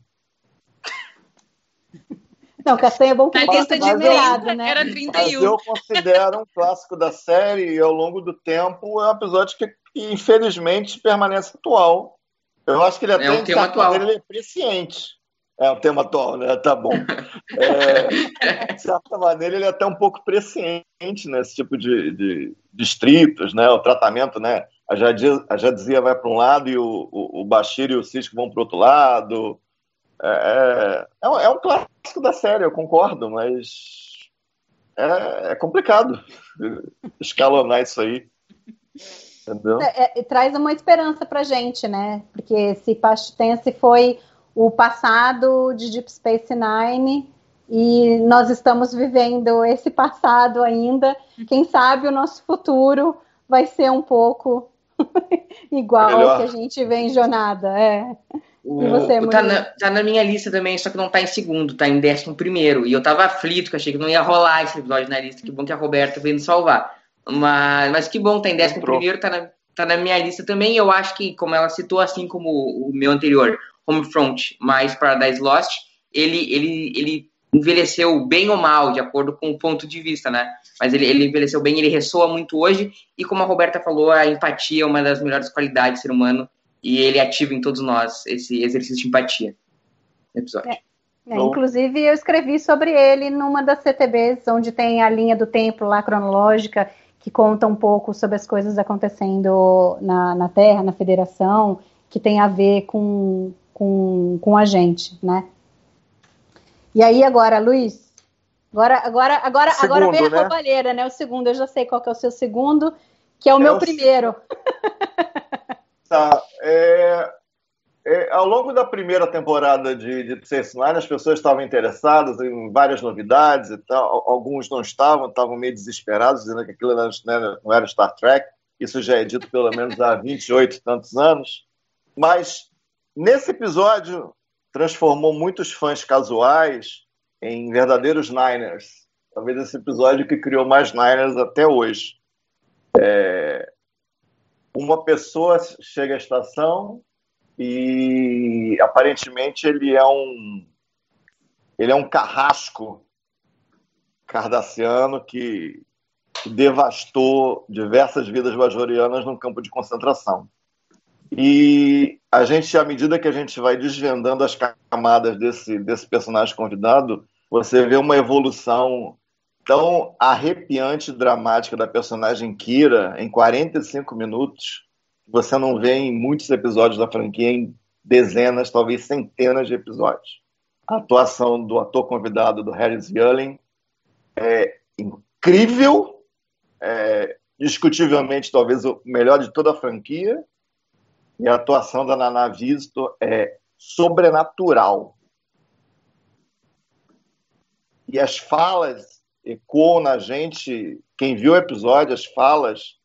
(laughs) Não, Castanha é bom que Na lista de mas eu- 30 né? era Mas 31. eu considero um clássico da série e ao longo do tempo é um episódio que, que, infelizmente permanece atual. Eu acho que ele até É um de tema certa atual. maneira, ele é presciente. É um tema atual, né? Tá bom. É, de certa maneira, ele é até um pouco presciente nesse tipo de, de distritos, né? O tratamento, né? A Jadzia, a Jadzia vai para um lado e o, o, o Bashir e o Cisco vão para o outro lado. É, é, um- é um clássico da série, eu concordo, mas é, é complicado (laughs) escalonar isso aí. Entendeu? É, é, traz uma esperança pra gente, né? Porque esse Past Tense foi o passado de Deep Space Nine e nós estamos vivendo esse passado ainda. Quem sabe o nosso futuro vai ser um pouco (laughs) igual Melhor. ao que a gente vê em jornada. É. O, E você, o- tá, na, tá na minha lista também, só que não tá em segundo, tá em décimo primeiro. E eu tava aflito, que eu achei que não ia rolar esse episódio na lista. Que bom que a Roberta veio nos salvar. Mas, mas que bom, tá em décimo Entrou. primeiro, tá na, tá na minha lista também. E eu acho que, como ela citou, assim como o meu anterior, Homefront mais Paradise Lost, ele, ele, ele envelheceu bem ou mal, de acordo com o ponto de vista, né? Mas ele, ele envelheceu bem, ele ressoa muito hoje. E como a Roberta falou, a empatia é uma das melhores qualidades do ser humano. E ele ativa em todos nós esse exercício de empatia episódio. É, Bom. inclusive, eu escrevi sobre ele numa das CTBs, onde tem a linha do tempo lá cronológica, que conta um pouco sobre as coisas acontecendo na, na Terra, na Federação, que tem a ver com, com, com a gente, né? E aí, agora, Luiz? Agora, agora, agora, Segundo, agora vem a né? roubalheira, né? O segundo, eu já sei qual que é o seu segundo, que é o É meu o- primeiro. (laughs) Tá. é, é, ao longo da primeira temporada de Space Nine, as pessoas estavam interessadas em várias novidades e tal. Alguns não estavam, estavam meio desesperados, dizendo que aquilo não era, não era Star Trek. Isso já é dito pelo menos há 28 e tantos anos. Mas nesse episódio transformou muitos fãs casuais em verdadeiros Niners. Talvez esse episódio que criou mais Niners até hoje. É, uma pessoa chega à estação e aparentemente ele é um ele é um carrasco cardassiano que, devastou diversas vidas bajorianas num campo de concentração. E a gente, à medida que a gente vai desvendando as camadas desse, desse personagem convidado, você vê uma evolução tão arrepiante e dramática da personagem Kira em 45 minutos que você não vê em muitos episódios da franquia, em dezenas, talvez centenas de episódios. A atuação do ator convidado, do Harris Yulin, é incrível, é, discutivelmente talvez o melhor de toda a franquia, e a atuação da Nana Visto é sobrenatural. E as falas ecoam na gente, quem viu o episódio, as falas,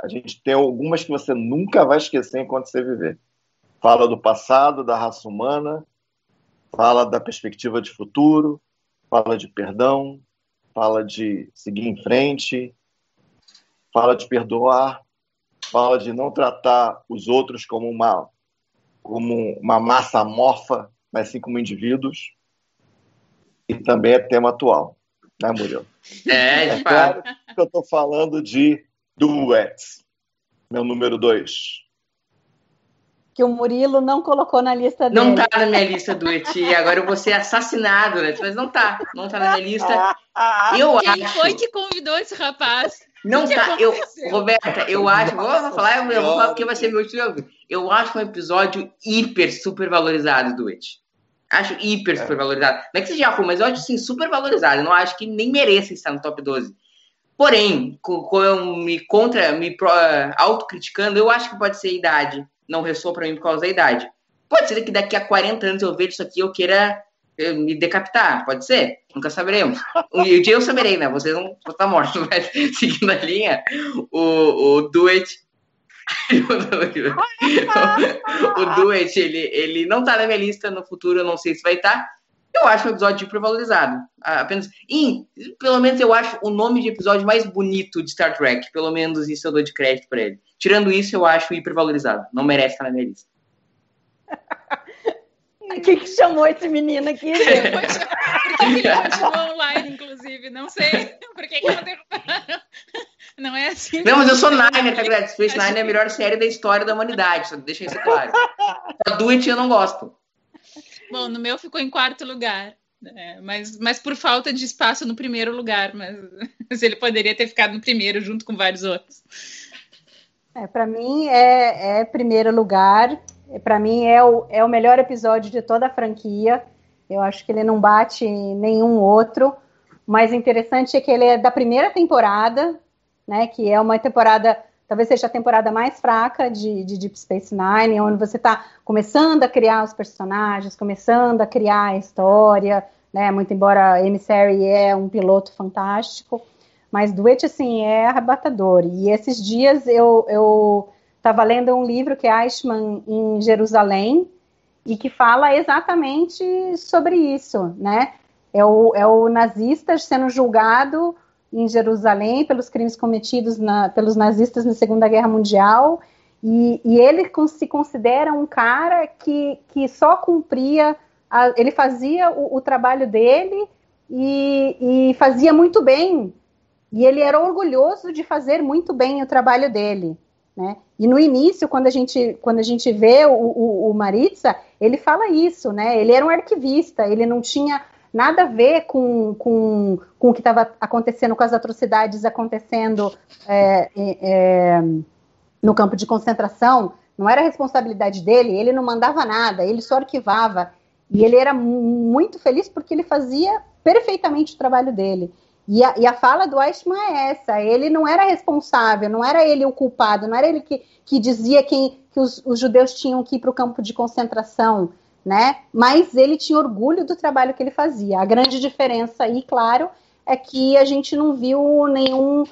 a gente tem algumas que você nunca vai esquecer enquanto você viver. Fala do passado, da raça humana, fala da perspectiva de futuro, fala de perdão, fala de seguir em frente, fala de perdoar, fala de não tratar os outros como uma, como uma massa amorfa, mas sim como indivíduos. E também é tema atual, né, Murilo? É, É de claro fato. que eu estou falando de Duets, meu número dois. Que o Murilo não colocou na lista dele. Não tá na minha lista do Eti, agora eu vou ser assassinado, né? Mas não tá, não tá na minha lista. (laughs) Eu Quem acho. foi que convidou esse rapaz? Não que tá, eu? Roberta, eu acho, vou Nossa falar, eu vou falar porque vai ser meu último. Eu acho um episódio hiper, super valorizado do It. Acho hiper, super valorizado. Não é que seja ruim, mas eu acho assim, super valorizado. Eu não acho que nem mereça estar no top 12. Porém, com, com me contra, me pro, autocriticando, eu acho que pode ser a idade. Não ressoa para mim por causa da idade. Pode ser que daqui a 40 anos eu veja isso aqui e eu queira me decapitar. Pode ser? Nunca saberemos. O dia eu saberei, né? Vocês vão estar mortos. (laughs) Mas seguindo a linha, o, o Do It. (laughs) o Do It, ele, ele não tá na minha lista no futuro, eu não sei se vai estar. Tá. Eu acho o episódio hipervalorizado. Apenas. E, pelo menos, eu acho o nome de episódio mais bonito de Star Trek. Pelo menos isso eu dou de crédito pra ele. Tirando isso, eu acho hipervalorizado. Não merece estar na minha lista. (laughs) Quem que chamou esse menino aqui? Por que ele continuou online, inclusive? Não sei. (laughs) Por que, que ela (laughs) derrubaram? Não é assim. Não, mas eu sou Niner, tá ligado? Space Nine é a melhor série da história da humanidade. Só deixa isso claro. A Do It eu não gosto. Bom, no meu ficou em quarto lugar. É, mas, mas por falta de espaço no primeiro lugar, mas, (laughs) mas ele poderia ter ficado no primeiro junto com vários outros. É, para mim é, é primeiro lugar. Para mim é o, é o melhor episódio de toda a franquia. Eu acho que ele não bate nenhum outro. O mais interessante é que ele é da primeira temporada, né? Que é uma temporada, talvez seja a temporada mais fraca de, de Deep Space Nine, onde você está começando a criar os personagens, começando a criar a história, né? Muito embora Emissary é um piloto fantástico, mas Duet, assim, é arrebatador. E esses dias eu, eu estava lendo um livro que é Eichmann em Jerusalém, e que fala exatamente sobre isso, né? É o, é o nazista sendo julgado em Jerusalém pelos crimes cometidos na, pelos nazistas na Segunda Guerra Mundial, e, e, ele se considera um cara que, que só cumpria, a, ele fazia o, o trabalho dele e, e, fazia muito bem, e ele era orgulhoso de fazer muito bem o trabalho dele. Né? E no início, quando a gente, quando a gente vê o, o, o Maritza, ele fala isso, né? Ele era um arquivista, ele não tinha nada a ver com, com, com o que estava acontecendo, com as atrocidades acontecendo é, é, no campo de concentração. Não era responsabilidade dele, ele não mandava nada, ele só arquivava. E ele era muito feliz porque ele fazia perfeitamente o trabalho dele. E a, e a fala do Eichmann é essa: ele não era responsável, não era ele o culpado, não era ele que, que dizia quem, que os, os judeus tinham que ir para o campo de concentração né? Mas ele tinha orgulho do trabalho que ele fazia. A grande diferença aí, claro, é que a gente não viu nenhum,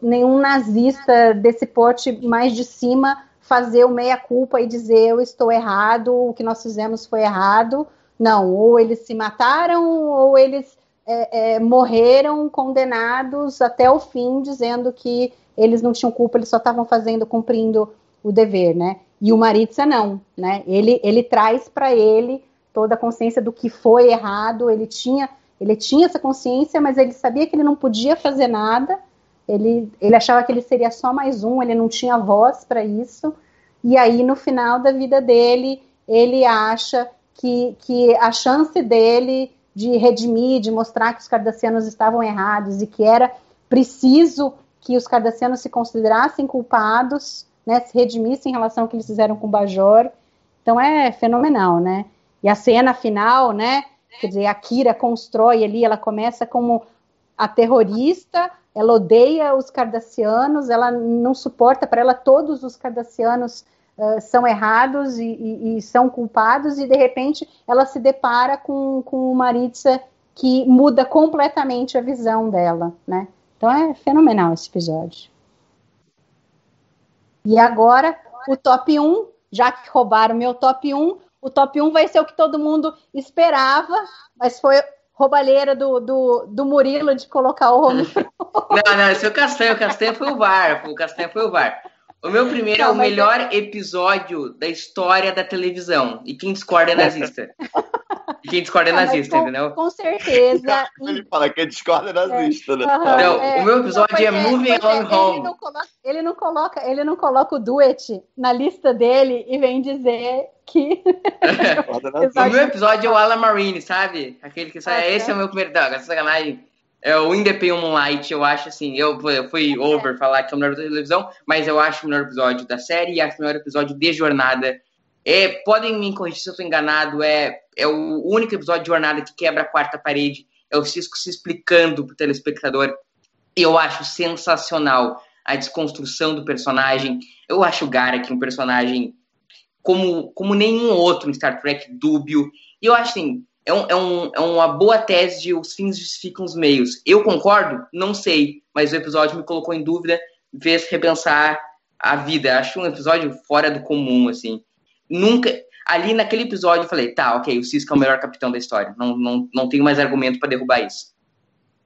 nenhum nazista desse porte mais de cima fazer o meia-culpa e dizer eu estou errado, o que nós fizemos foi errado. Não, ou eles se mataram, ou eles é, é, morreram condenados até o fim, dizendo que eles não tinham culpa, eles só estavam fazendo, cumprindo o dever, né? E o Maritza não, né? Ele, ele traz para ele toda a consciência do que foi errado, ele tinha, ele tinha essa consciência, mas ele sabia que ele não podia fazer nada, ele, ele achava que ele seria só mais um, ele não tinha voz para isso, e aí no final da vida dele, ele acha que, que a chance dele de redimir, de mostrar que os cardassianos estavam errados e que era preciso que os cardassianos se considerassem culpados né, se redimisse em relação ao que eles fizeram com o Bajor. Então é fenomenal, né? E a cena final, né? Quer dizer, a Kira constrói ali, ela começa como a terrorista, ela odeia os cardassianos, ela não suporta, para ela todos os cardassianos uh, são errados e, e, e, são culpados, e de repente ela se depara com, com o Maritza que muda completamente a visão dela, né? Então é fenomenal esse episódio. E agora, o top 1, já que roubaram meu top 1, o top 1 vai ser o que todo mundo esperava, mas foi roubalheira do, do, do Murilo de colocar o homem. Não, não, esse é o Castanho. O Castanho foi o VAR. O Castanho foi o VAR. O meu primeiro não, é o melhor é... episódio da história da televisão. E quem discorda é nazista. E quem discorda é nazista, com, entendeu? Com certeza. (laughs) Ele fala que discorda é nazista, né? Uhum, não, é, o meu episódio é Moving On Home. Ele não, coloca, ele não, coloca, ele não coloca o duet na lista dele e vem dizer que. (laughs) o meu episódio é o Alan Marine, sabe? Aquele que sai. Ah, esse é o meu primeiro. Não, sacanagem. É o Independent Moonlight, eu acho assim. Eu, eu fui over falar que é o melhor da televisão, mas eu acho o melhor episódio da série e acho o melhor episódio de jornada é, podem me corrigir se eu estou enganado, é, é o único episódio de jornada que quebra a quarta parede, é o Cisco se explicando para o telespectador Eu acho sensacional a desconstrução do personagem. Eu acho o Garak um personagem como, como nenhum outro em Star Trek dúbio. E eu acho assim, é, um, é, um, é uma boa tese de os fins justificam os meios. Eu concordo? Não sei, mas o episódio me colocou em dúvida, fez repensar a vida. Acho um episódio fora do comum, assim. Nunca. Ali naquele episódio eu falei, tá, ok, o Cisco é o melhor capitão da história. Não, não, não tenho mais argumento para derrubar isso.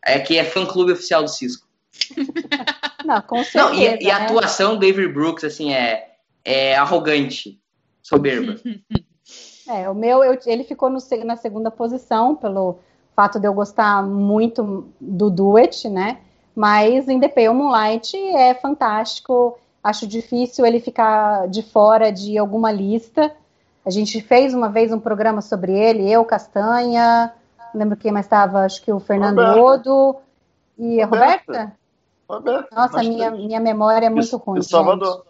É que é fã clube oficial do Cisco. (laughs) Não, com certeza. Não, e, e a né? atuação do Avery Brooks, assim, é, é arrogante, soberba. (laughs) É, o meu, eu, ele ficou no, na segunda posição, pelo fato de eu gostar muito do Duet, né? Mas em The Pale Moonlight é fantástico. Acho difícil ele ficar de fora de alguma lista. A gente fez uma vez um programa sobre ele, eu, Castanha, lembro quem mais estava, acho que o Fernando Roberta. Odo e a Roberta. Roberta. Nossa, minha, minha memória é muito ruim. Salvador.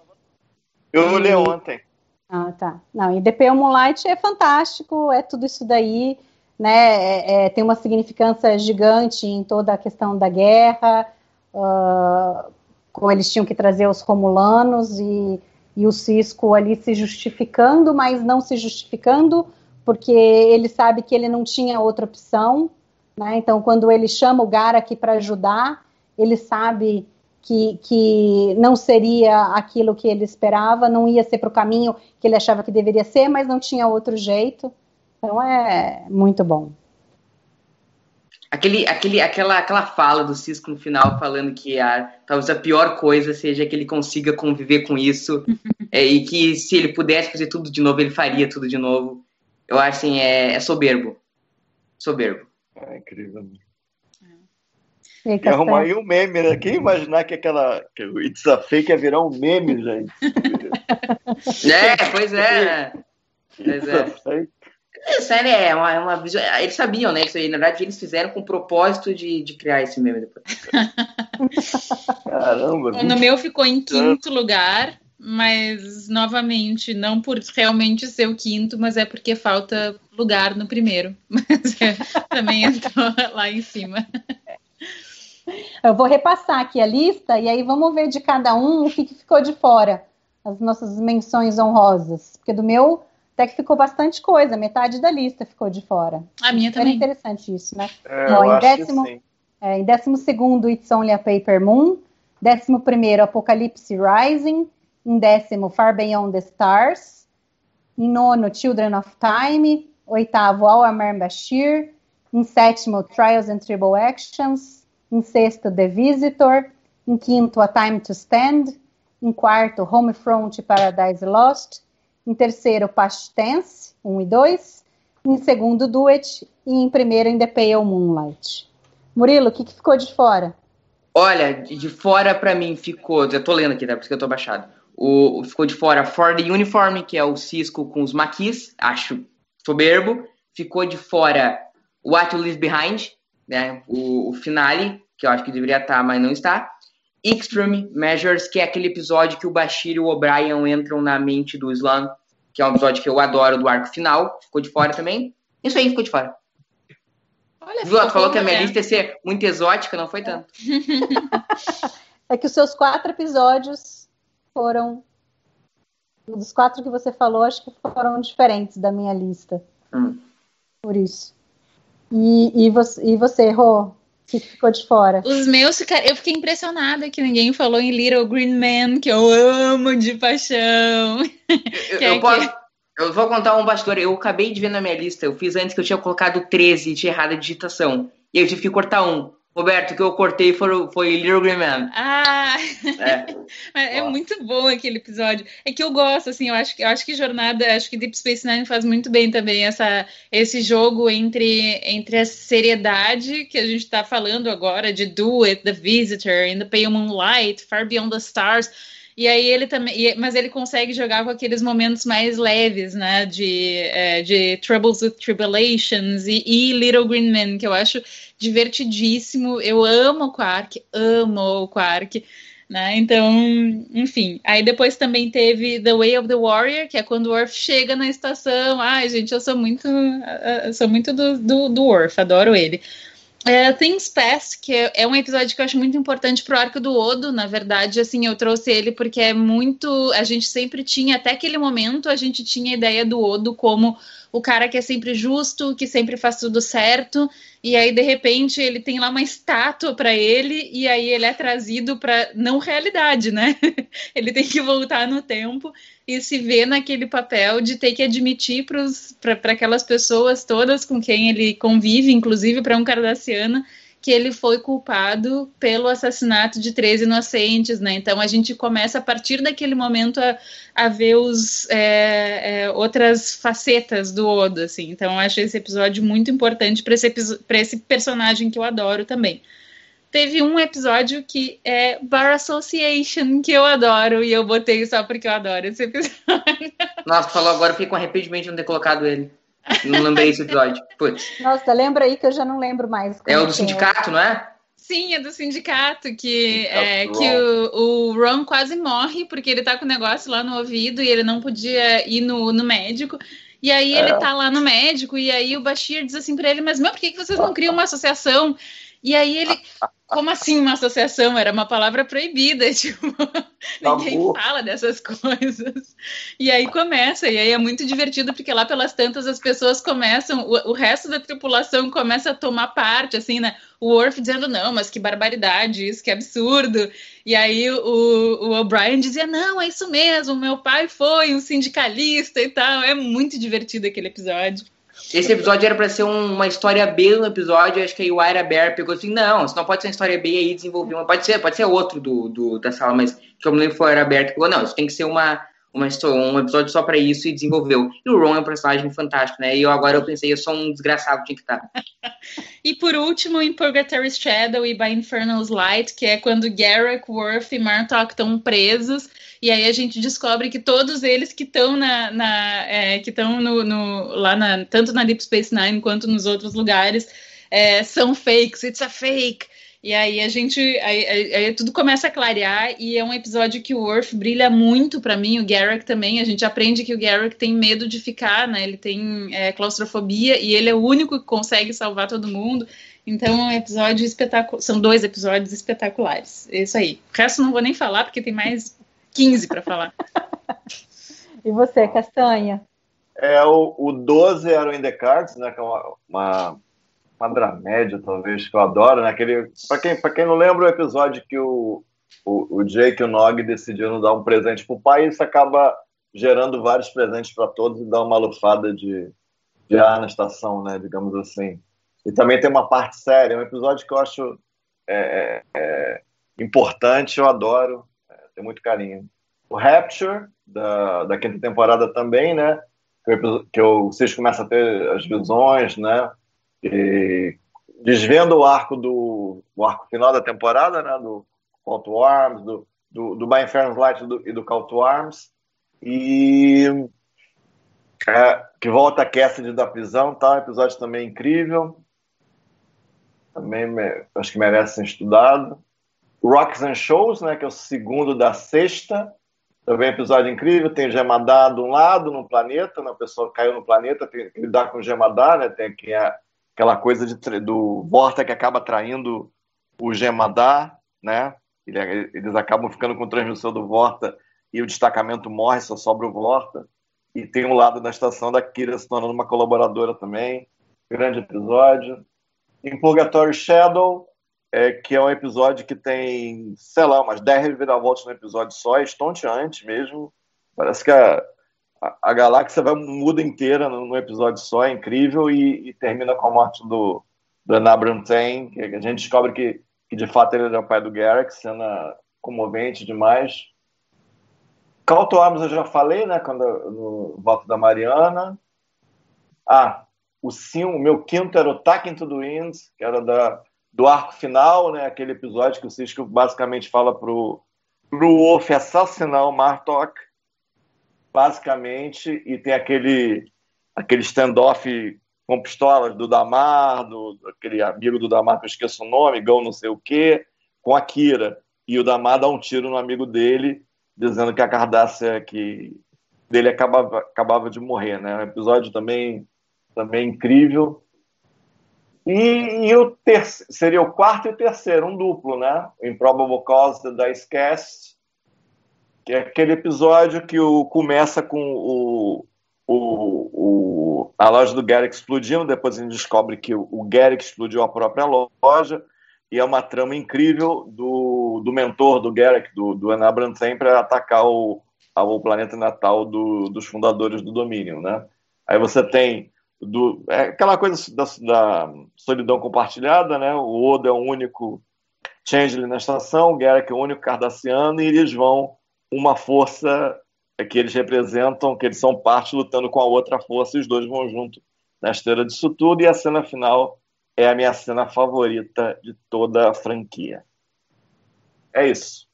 Eu olhei ontem. Ah, tá. Não, e Moonlight é fantástico, é tudo isso daí, né? É, é, tem uma significância gigante em toda a questão da guerra, uh, como eles tinham que trazer os romulanos e, e o Cisco ali se justificando, mas não se justificando, porque ele sabe que ele não tinha outra opção, né? Então, quando ele chama o Garak para ajudar, ele sabe que, que não seria aquilo que ele esperava, não ia ser para o caminho que ele achava que deveria ser, mas não tinha outro jeito. Então é muito bom. Aquele, aquele, aquela, aquela fala do Cisco no final falando que a, talvez a pior coisa seja que ele consiga conviver com isso (laughs) é, e que se ele pudesse fazer tudo de novo, ele faria tudo de novo. Eu acho assim, é, é soberbo. Soberbo. É incrível. E arrumar aí um meme, né? Quem imaginar que aquela. Que o It's a Fake ia virar um meme, gente? (laughs) é, pois é. Pois é. Essa é uma, é uma Eles sabiam, né? Isso aí, na verdade, eles fizeram com o propósito de, de criar esse meme depois. (laughs) Caramba. No meu ficou em quinto lugar, mas novamente, não por realmente ser o quinto, mas é porque falta lugar no primeiro. (laughs) Mas é, também entrou lá em cima. Eu vou repassar aqui a lista e aí vamos ver de cada um o que, que ficou de fora, as nossas menções honrosas. Porque do meu até que ficou bastante coisa, metade da lista ficou de fora. A minha também. Era interessante isso, né? É, Bom, em, décimo, é, em décimo segundo, It's Only a Paper Moon. Décimo primeiro, Apocalipse Rising. Em décimo, Far Beyond the Stars. Em nono, Children of Time. Oitavo, Al Amar Bashir. Em sétimo, Trials and Tribal Actions em sexto, The Visitor, em quinto, A Time to Stand, em quarto, Homefront Paradise Lost, em terceiro, Past Tense, 1 um e 2, em segundo, Duet, e em primeiro, In the Pale Moonlight. Murilo, o que, que ficou de fora? Olha, de fora para mim ficou, eu tô lendo aqui, tá? Por isso que eu tô baixado. O, ficou de fora For the Uniform, que é o Cisco com os maquis, acho soberbo. Ficou de fora What You Leave Behind, né? O, o finale, que eu acho que deveria estar, mas não está. Extreme Measures, que é aquele episódio que o Bashir e o O'Brien entram na mente do Islam, que é um episódio que eu adoro do arco final, ficou de fora também. Isso aí ficou de fora. Olha, Viu? Tu falou que a minha lista ia ser muito exótica, não foi tanto. (laughs) é que os seus quatro episódios foram. Dos quatro que você falou, acho que foram diferentes da minha lista. Hum. Por isso. E, e, você, e você, Rô? que ficou de fora? Os meus ficaram. Eu fiquei impressionada que ninguém falou em Little Green Man, que eu amo de paixão. Eu, (laughs) eu, é posso, eu vou contar um bastidor. Eu acabei de ver na minha lista. Eu fiz antes que eu tinha colocado 13 de errada digitação. E eu tive que cortar um. Roberto, o que eu cortei foi, foi Little Green Man. Ah! É. (laughs) é muito bom aquele episódio. É que eu gosto, assim, eu acho, eu acho que Jornada, acho que Deep Space Nine faz muito bem também essa, esse jogo entre, entre a seriedade que a gente está falando agora, de Do It, The Visitor, In the Pale Moonlight, Far Beyond the Stars e aí ele também, mas ele consegue jogar com aqueles momentos mais leves, né? De, é, de Troubles with Tribulations e, e, Little Green Men, que eu acho divertidíssimo. Eu amo o Quark, amo o Quark. Né? Então, enfim. Aí depois também teve The Way of the Warrior, que é quando o Worf chega na estação. Ai, gente, eu sou muito, eu sou muito do, do, do adoro ele. É, Things Past, que é, é, um episódio que eu acho muito importante pro arco do Odo, na verdade, assim, eu trouxe ele porque é muito, a gente sempre tinha, até aquele momento, a gente tinha a ideia do Odo como o cara que é sempre justo, que sempre faz tudo certo, e aí de repente ele tem lá uma estátua para ele e aí ele é trazido para não realidade, né? (laughs) ele tem que voltar no tempo e se vê naquele papel de ter que admitir para aquelas pessoas todas com quem ele convive, inclusive para um cardassiano, que ele foi culpado pelo assassinato de três inocentes, né? Então a gente começa a partir daquele momento a, a ver os é, é, outras facetas do Oda, assim. Então eu acho esse episódio muito importante para esse, esse personagem que eu adoro também. Teve um episódio que é Bar Association, que eu adoro, e eu botei só porque eu adoro esse episódio. Nossa, falou agora, fiquei com arrependimento de não ter colocado ele. Não lembrei esse episódio. Putz. Nossa, lembra aí que eu já não lembro mais. É o do sindicato, é. não é? Sim, é do sindicato, que, é, que o, o Ron quase morre porque ele tá com o negócio lá no ouvido e ele não podia ir no, no médico. E aí ele é. tá lá no médico, e aí o Bashir diz assim para ele, mas meu, por que, que vocês não criam uma associação? E aí ele, como assim uma associação? Era uma palavra proibida, (laughs) tipo, ninguém fala dessas (laughs) coisas. E aí começa, e aí é muito divertido, porque lá pelas tantas as pessoas começam, o, o resto da tripulação começa a tomar parte, assim, né? O Worf dizendo, não, mas que barbaridade, isso que absurdo. E aí o, o O'Brien dizia, não, é isso mesmo, meu pai foi um sindicalista e tal. É muito divertido aquele episódio. Esse episódio era para ser um, uma história B no episódio, acho que aí o Ira Bear pegou assim, não, isso não pode ser uma história B aí desenvolveu. Pode ser, pode ser outro do, do da sala, mas que eu me lembro foi o Ira Bear que pegou, não, isso tem que ser uma, uma um episódio só para isso e desenvolveu. E o Ron é um personagem fantástico, né? E eu agora eu pensei, eu sou um desgraçado, tinha que estar. (laughs) E por último, em Purgatory's Shadow e By Infernal's Light, que é quando Garrick, Worf e Martok estão presos e aí a gente descobre que todos eles que estão na, na é, que estão no, no, lá na, tanto na Deep Space Nine quanto nos outros lugares é, são fakes, it's a fake. E aí a gente, aí, aí, aí, tudo começa a clarear e é um episódio que o Worf brilha muito para mim, o Garrick também. A gente aprende que o Garrick tem medo de ficar, né? Ele tem é, claustrofobia e ele é o único que consegue salvar todo mundo. Então é um episódio espetacular. São dois episódios espetaculares. É isso aí. O resto não vou nem falar porque tem mais 15 para falar. (laughs) e você, Castanha? É, o, o 12 era o In The Cards, né, que é uma, uma, uma dramédia, talvez, que eu adoro, né? Para quem, quem não lembra o episódio que o, o, o Jake e o Nog decidiram dar um presente pro pai, isso acaba gerando vários presentes para todos e dá uma lufada de, de ar na estação, né, digamos assim. E também tem uma parte séria, é um episódio que eu acho é, é, é importante, eu adoro tem muito carinho. O Rapture, da, da quinta temporada também, né? Que, que vocês começam a ter as visões, né? E desvendo o arco do o arco final da temporada, né? Do Call to Arms, do, do, do By Infernal Light do, e do Call to Arms. E é, que volta a Cassidy da prisão, tá? Episódio também incrível. Também me, acho que merece ser estudado. Rocks and Shows, né, que é o segundo da sexta. Também episódio incrível. Tem o Gemadá de um lado, no planeta, né, pessoa caiu no planeta, tem que lidar com o Gemadá, né, tem aqui a, aquela coisa de, do Vorta que acaba traindo o Gemadá, né? Eles acabam ficando com transmissão do Vorta e o destacamento morre, só sobra o Vorta. E tem um lado da estação da Kira se tornando uma colaboradora também. Grande episódio. Em Purgatory Shadow, é, que é um episódio que tem, sei lá, umas 10 reviravoltas no episódio só, é estonteante mesmo. Parece que a, a, a galáxia vai muda inteira no, episódio só, é incrível, e, e, termina com a morte do, do Enabram Tain, que a gente descobre que, que de fato ele era o pai do Garrick, cena comovente demais. Call to Arms eu já falei, né, quando, no voto da Mariana. Ah, o, sim, o meu quinto era o Tack into the Winds, que era da do arco final, né? Aquele episódio que o Cisco basicamente fala pro, pro Wolf assassinar o Martok, basicamente, e tem aquele aquele standoff com pistolas do Damar, do, aquele amigo do Damar que eu esqueço o nome, Gão não sei o quê, com a Kira. E o Damar dá um tiro no amigo dele, dizendo que a Cardassia que dele acabava, acabava de morrer, né? Um episódio também, também incrível. E, e o terceiro, seria o quarto e o terceiro, um duplo, né? Improbable Cause da Dicecast, que é aquele episódio que o, começa com o, o, o, a loja do Garrick explodindo, depois a gente descobre que o, o Garrick explodiu a própria loja, e é uma trama incrível do, do mentor do Garrick, do, do Anabran para atacar o, o planeta natal do, dos fundadores do domínio, né? Aí você tem do, é aquela coisa da, da, solidão compartilhada, né? O Odo é o único Changeling na estação, o Garrick é o único Cardassiano, e eles vão uma força que eles representam, que eles são parte lutando com a outra força, e os dois vão junto na esteira disso tudo, e a cena final é a minha cena favorita de toda a franquia. É isso.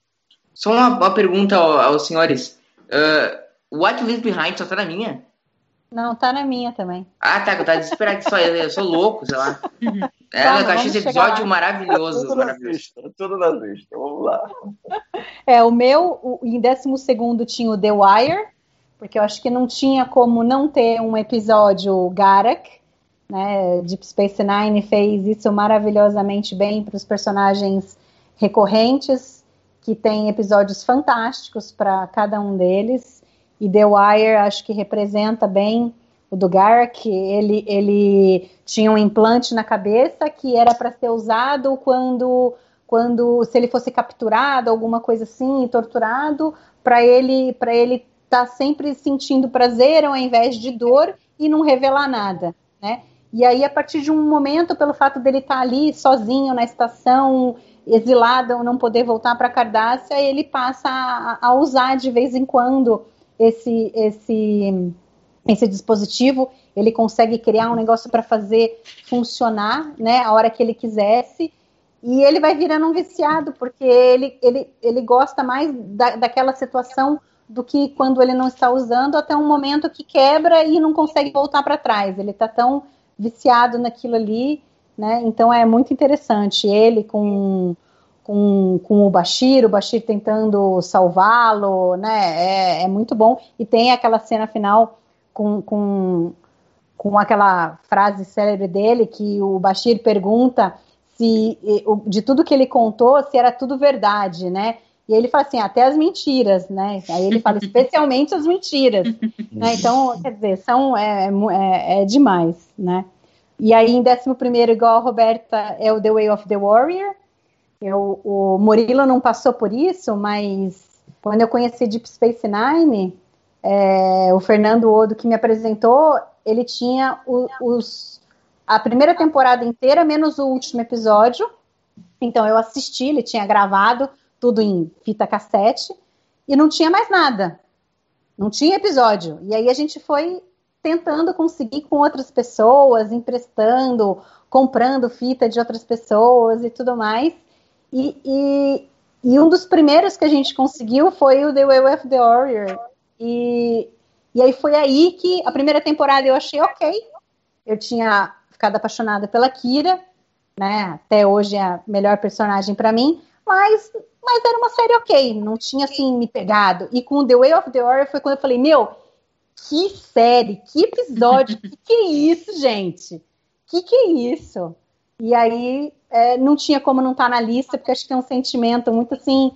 Só uma, uma pergunta aos senhores. Uh, What Leaves Behind só tá na minha? Não, tá na minha também. Ah, tá, eu tava desesperado que só eu, eu sou louco, sei lá. É, Calma, eu achei esse episódio maravilhoso. Tudo maravilhoso. tudo nazista, vamos lá. É, o meu, o, em 12 tinha o The Wire, porque eu acho que não tinha como não ter um episódio Garak, né? Deep Space Nine fez isso maravilhosamente bem para os personagens recorrentes, que tem episódios fantásticos para cada um deles. E The Wire acho que representa bem o do Garak. Ele, ele tinha um implante na cabeça que era para ser usado quando, quando se ele fosse capturado, alguma coisa assim, torturado, para ele para ele estar tá sempre sentindo prazer ao invés de dor e não revelar nada, né? E aí, a partir de um momento, pelo fato dele estar tá ali sozinho na estação, exilado, não poder voltar para Cardássia, ele passa a, a, usar de vez em quando esse, esse, esse dispositivo. Ele consegue criar um negócio para fazer funcionar, né, a hora que ele quisesse. E ele vai virando um viciado, porque ele, ele, ele gosta mais da, daquela situação do que quando ele não está usando, até um momento que quebra e não consegue voltar para trás. Ele está tão viciado naquilo ali, né? Então é muito interessante ele com com, com o Bashir, o Bashir tentando salvá-lo, né? É, é muito bom. E tem aquela cena final com, com, com aquela frase célebre dele que o Bashir pergunta se de tudo que ele contou, se era tudo verdade, né? E ele fala assim, até as mentiras, né? Aí ele fala (laughs) especialmente as mentiras. né? Então, quer dizer, são, é, é, é demais, né? E aí, em 11 igual a Roberta, é o The Way of the Warrior. Eu, o Murilo não passou por isso, mas quando eu conheci Deep Space Nine, é, o Fernando Odo que me apresentou, ele tinha o, os, a primeira temporada inteira, menos o último episódio. Então eu assisti, ele tinha gravado tudo em fita cassete e não tinha mais nada. Não tinha episódio. E aí a gente foi tentando conseguir com outras pessoas, emprestando, comprando fita de outras pessoas e tudo mais. E, e, e, um dos primeiros que a gente conseguiu foi o The Way of the Warrior. E, e aí foi aí que a primeira temporada eu achei ok. Eu tinha ficado apaixonada pela Kira, né? Até hoje é a melhor personagem para mim, mas mas era uma série ok, não tinha assim me pegado. E com The Way of the Warrior foi quando eu falei, meu, que série, que episódio, que que é isso, gente? Que que é isso? E aí é, não tinha como não estar tá na lista, porque acho que tem um sentimento muito assim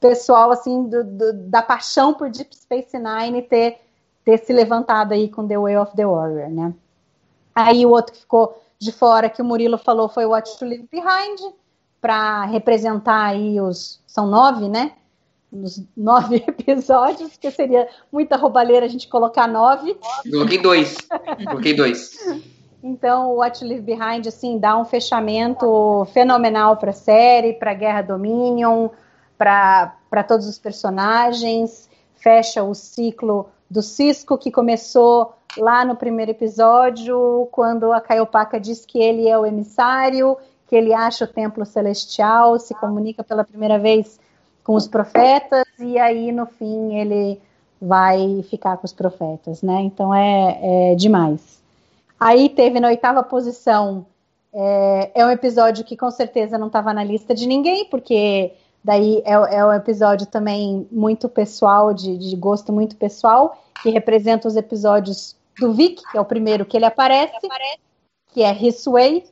pessoal assim do, do, da paixão por Deep Space Nine ter ter se levantado aí com The Way of the Warrior, né? Aí o outro que ficou de fora que o Murilo falou foi What to Leave Behind para representar aí os são nove, né? Nos nove (laughs) episódios, porque seria muita roubalheira a gente colocar nove. Coloquei dois. Coloquei dois. Então, o What Leave Behind, assim, dá um fechamento fenomenal para a série, para Guerra Dominion, para todos os personagens, fecha o ciclo do Cisco, que começou lá no primeiro episódio, quando a Caiopaka diz que ele é o emissário que ele acha o templo celestial, se comunica pela primeira vez com os profetas e aí no fim ele vai ficar com os profetas, né? Então é, é demais. Aí teve na oitava posição é, é um episódio que com certeza não estava na lista de ninguém, porque daí é, é um episódio também muito pessoal, de, de gosto muito pessoal, que representa os episódios do Vic, que é o primeiro que ele aparece, que é His Way,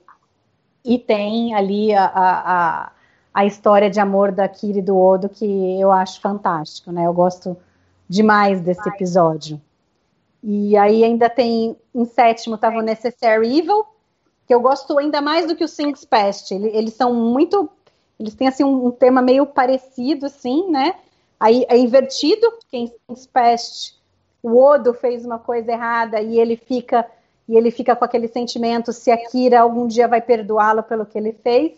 E tem ali a, a, a, história de amor da Kira e do Odo, que eu acho fantástico, né? Eu gosto demais desse episódio. E aí ainda tem, em sétimo, tava o Necessary Evil, que eu gosto ainda mais do que o Sings Past. Eles, são muito. Eles têm assim um, um, tema meio parecido, assim, né? Aí é invertido, porque em Sings Past o Odo fez uma coisa errada e ele fica e ele fica com aquele sentimento se a Kira algum dia vai perdoá-lo pelo que ele fez.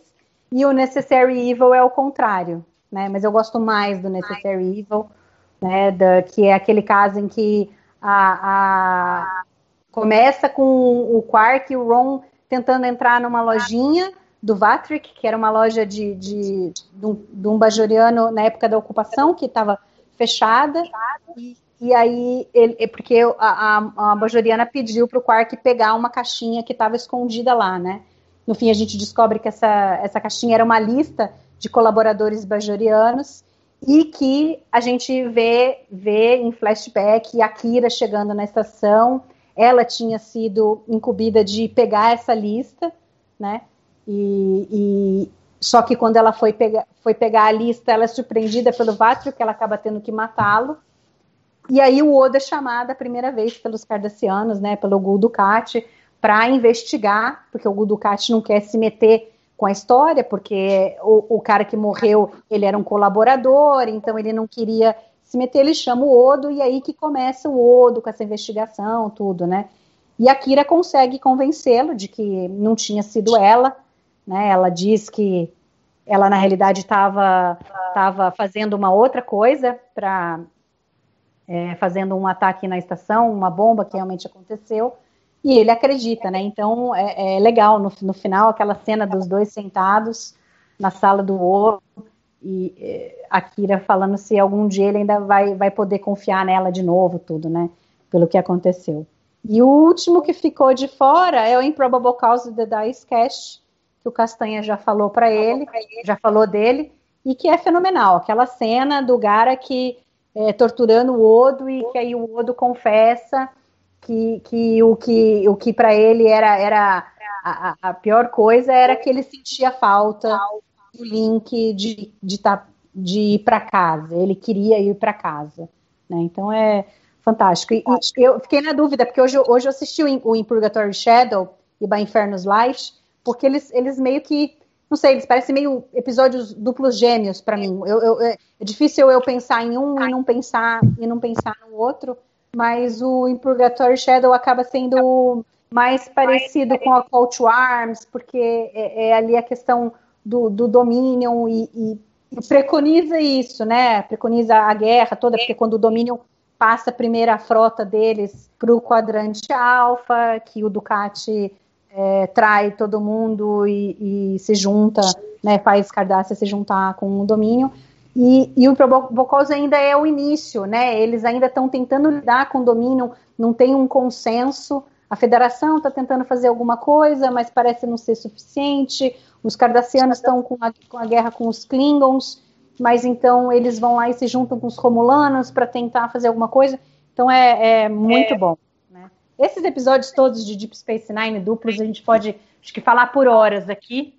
E o Necessary Evil é o contrário, né? Mas eu gosto mais do Necessary Evil, né? Da, que é aquele caso em que a, a começa com o Quark e o Ron tentando entrar numa lojinha do Vatrick, que era uma loja de, de, de, um, bajoriano na época da ocupação, que estava fechada, e, e aí, ele, é porque a, a, a bajoriana pediu para o Quark pegar uma caixinha que estava escondida lá, né? No fim, a gente descobre que essa, essa caixinha era uma lista de colaboradores bajorianos e que a gente vê, vê em flashback a Kira chegando na estação ela tinha sido incumbida de pegar essa lista, né? E, e só que quando ela foi pegar, foi pegar a lista, ela é surpreendida pelo Vatrio, que ela acaba tendo que matá-lo. E aí o Oda é chamado a primeira vez pelos Cardassianos, né, pelo Gul Dukat, para investigar, porque o Gul Dukat não quer se meter com a história, porque o, o, cara que morreu, ele era um colaborador, então ele não queria se meter, ele chama o Odo, e aí que começa o Odo com essa investigação, tudo, né? E a Kira consegue convencê-lo de que não tinha sido ela, né? Ela diz que ela, na realidade, estava tava fazendo uma outra coisa para é, fazendo um ataque na estação, uma bomba que realmente aconteceu, e ele acredita, né? Então é, é legal no, no final aquela cena dos dois sentados na sala do Odo, e eh, a Kira falando se algum dia ele ainda vai, vai poder confiar nela de novo, tudo, né? Pelo que aconteceu. E o último que ficou de fora é o Improbable Cause the Dice Cash, que o Castanha já falou para ele, já falou dele, e que é fenomenal. Aquela cena do Gara que é, torturando o Odo e que aí o Odo confessa que, que o que, o que para ele era, era a, a, pior coisa era que ele sentia falta o link de, de, tá, de ir para casa. Ele queria ir para casa. Né? Então é fantástico. E, e, eu fiquei na dúvida, porque hoje, hoje eu assisti o, o Impurgatory Shadow e By Inferno's Light, porque eles, eles meio que. Não sei, eles parecem meio episódios duplos gêmeos para mim. Eu, eu, é, é difícil eu pensar em um e não pensar e não pensar no outro, mas o Impurgatory Shadow acaba sendo mais parecido com a Call to Arms, porque é, é ali a questão do, do Dominion e, e, e, preconiza isso, né? Preconiza a guerra toda, porque quando o Dominion passa a primeira frota deles para o quadrante alfa, que o Ducati é, trai todo mundo e, e, se junta, né? Faz Cardassia se juntar com o Dominion. E, e o Probocose ainda é o início, né? Eles ainda estão tentando lidar com o Dominion, não tem um consenso. A federação está tentando fazer alguma coisa, mas parece não ser suficiente. Os Cardassianos estão com a, com a guerra com os Klingons, mas então eles vão lá e se juntam com os Romulanos para tentar fazer alguma coisa. Então é, é muito é. bom. Né? Esses episódios todos de Deep Space Nine duplos a gente pode acho que falar por horas aqui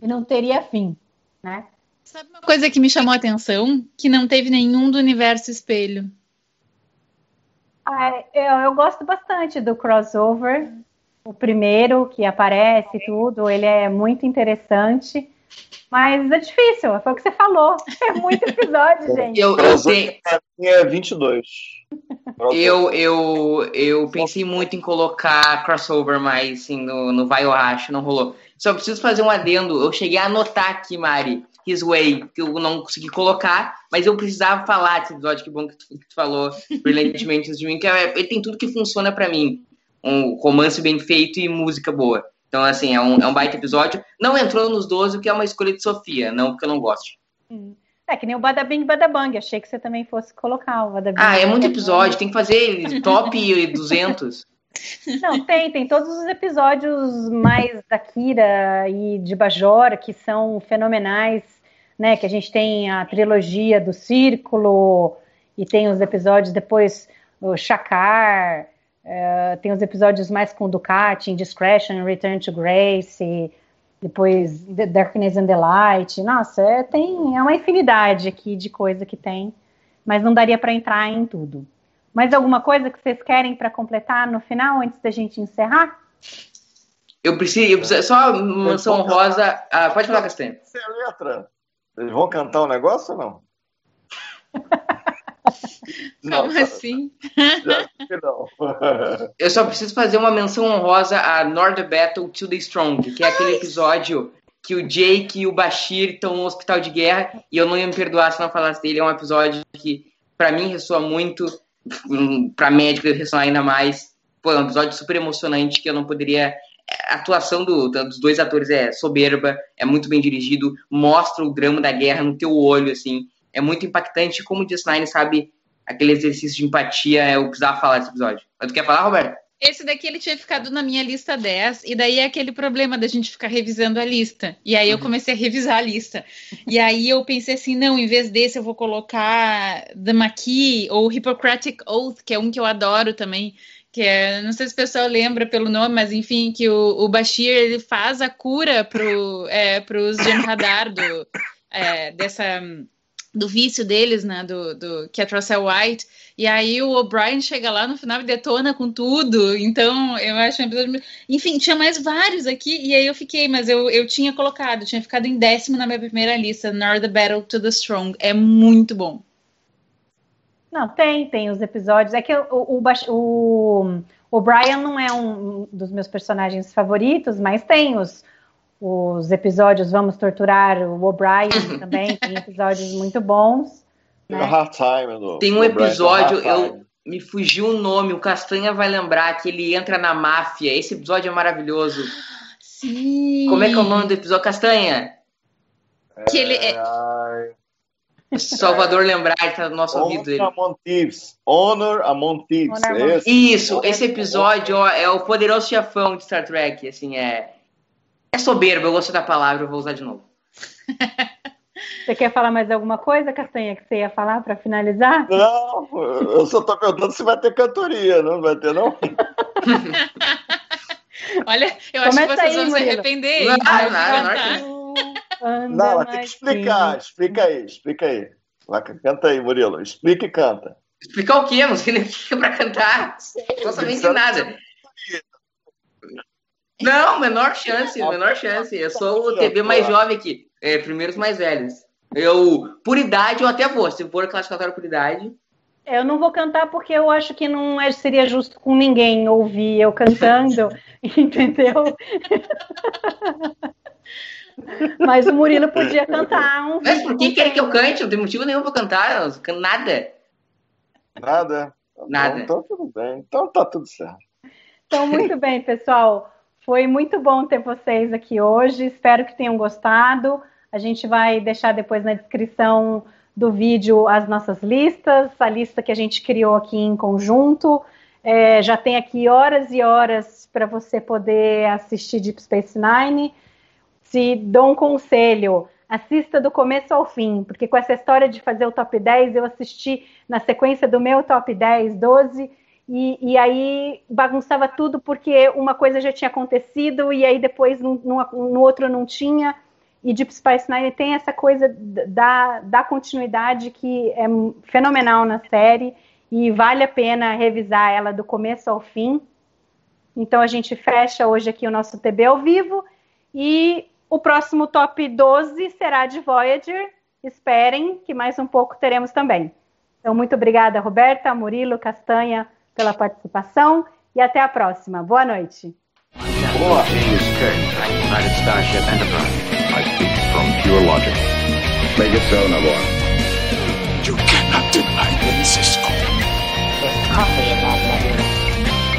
e não teria fim, né? Sabe uma coisa que me chamou a atenção? Que não teve nenhum do universo espelho. Ah, eu, eu gosto bastante do crossover o primeiro que aparece tudo, ele é muito interessante. Mas é difícil, foi o que você falou. (laughs) É muito episódio, gente. Eu, eu sei. É 22. eu, eu, eu pensei muito em colocar crossover, mas assim, no, no Vai ou Racha, não rolou. Só preciso fazer um adendo. Eu cheguei a anotar aqui, Mari, His Way, que eu não consegui colocar, mas eu precisava falar desse episódio. Que bom que tu, que tu falou brilhantemente de mim, que é, ele tem tudo que funciona para mim um romance bem feito e música boa. Então, assim, é um, é um baita episódio. Não entrou nos 12, o que é uma escolha de Sofia, não porque eu não goste. Hum. É que nem o Badabing Badabang. Achei que você também fosse colocar o Badabing. Ah, é muito episódio. Tem que fazer top 200. (laughs) Não, tem. Tem todos os episódios mais da Kira e de Bajora que são fenomenais. Né? Que a gente tem a trilogia do Círculo e tem os episódios depois o Chakar. Uh, tem os episódios mais com Ducati, Indiscretion, Return to Grace. depois The Darkness and the Light. Nossa, é, tem, é uma infinidade aqui de coisa que tem, mas não daria para entrar em tudo. Mais alguma coisa que vocês querem para completar no final, antes da gente encerrar? Eu preciso, eu preciso só uma menção rosa. Ah, pode falar, Castanho. A letra. Eles vão cantar o um negócio ou não? (laughs) Como não, assim? não. (laughs) Eu só preciso fazer uma menção honrosa a Nor the Battle to the Strong, que é aquele episódio que o Jake e o Bashir estão no hospital de guerra, e eu não ia me perdoar se não falasse dele. É um episódio que, para mim, ressoa muito, para médico ressoar ainda mais. Pô, é um episódio super emocionante que eu não poderia. A atuação do, dos dois atores é soberba, é muito bem dirigido, mostra o drama da guerra no teu olho, assim é muito impactante. Como o DS9 sabe, aquele exercício de empatia, eu precisava falar desse episódio. Mas tu quer falar, Roberto? Esse daqui ele tinha ficado na minha lista 10, e daí é aquele problema da gente ficar revisando a lista. E aí eu uhum. comecei a revisar a lista. E aí eu pensei assim, não, em vez desse eu vou colocar The Maquis ou Hippocratic Oath, que é um que eu adoro também, que é, não sei se o pessoal lembra pelo nome, mas enfim, que o, o Bashir ele faz a cura pro, é, pros Jem'Hadar do, é, dessa do vício deles, né, do, do que é Russell White, e aí o O'Brien chega lá no final e detona com tudo, então eu acho um episódio... Enfim, tinha mais vários aqui, e aí eu fiquei, mas eu, eu tinha colocado, tinha ficado em décimo na minha primeira lista, Nor the Battle to the Strong, é muito bom. Não, tem, tem os episódios, é que o, o, o, o Brian não é um dos meus personagens favoritos, mas tem os os episódios Vamos Torturar o O'Brien (laughs) também, tem episódios muito bons. Né? Time, tem um episódio, eu me fugiu o nome, o Castanha vai lembrar que ele entra na máfia. Esse episódio é maravilhoso. (gasps) Sim. Como é que é o nome do episódio, Castanha? Que ele é... Salvador lembrar que tá no nosso Honor ouvido. Ele. Among Thieves. Honor Among Thieves. Honor é esse? Isso, esse episódio ó, é o poderoso chefão de Star Trek. Assim, é, é soberbo, eu gosto da palavra, eu vou usar de novo. (laughs) Você quer falar mais alguma coisa, Castanha, que você ia falar para finalizar? Não, eu só estou perguntando se vai ter cantoria, não vai ter, não? (laughs) Olha, eu acho Começa que vocês aí, vão se arrepender. Não, não, não, não, ela tem que explicar, explica aí, explica aí. Canta aí, Murilo, explica e canta. Explicar o quê? Não sei nem o que é pra cantar. Não sabia de nada. Não, menor chance, menor chance. Eu sou o TV mais jovem aqui. É, primeiros mais velhos. Eu, por idade, eu até vou. Se for classificatório por idade. Eu não vou cantar porque eu acho que não é, seria justo com ninguém ouvir eu cantando, (laughs) entendeu? (laughs) Mas o Murilo podia cantar um. Mas por que quer que eu cante? Não tem motivo nenhum pra cantar. Eu não canto nada. Nada? Nada. Então, então tudo bem. Então tá tudo certo. Então, muito bem, pessoal. Foi muito bom ter vocês aqui hoje. Espero que tenham gostado. A gente vai deixar depois na descrição do vídeo as nossas listas, a lista que a gente criou aqui em conjunto. É, já tem aqui horas e horas para você poder assistir Deep Space Nine. Se dou um conselho, assista do começo ao fim, porque com essa história de fazer o top 10, eu assisti na sequência do meu top 10, 12 e, e, aí bagunçava tudo porque uma coisa já tinha acontecido e aí depois no, no, no outro não tinha. E Deep Space Nine tem essa coisa da, da continuidade que é fenomenal na série e vale a pena revisar ela do começo ao fim. Então a gente fecha hoje aqui o nosso TB ao vivo e o próximo top 12 será de Voyager. Esperem que mais um pouco teremos também. Então, muito obrigada, Roberta, Murilo, Castanha, pela participação e até a próxima. Boa noite.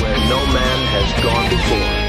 Where no man has gone before.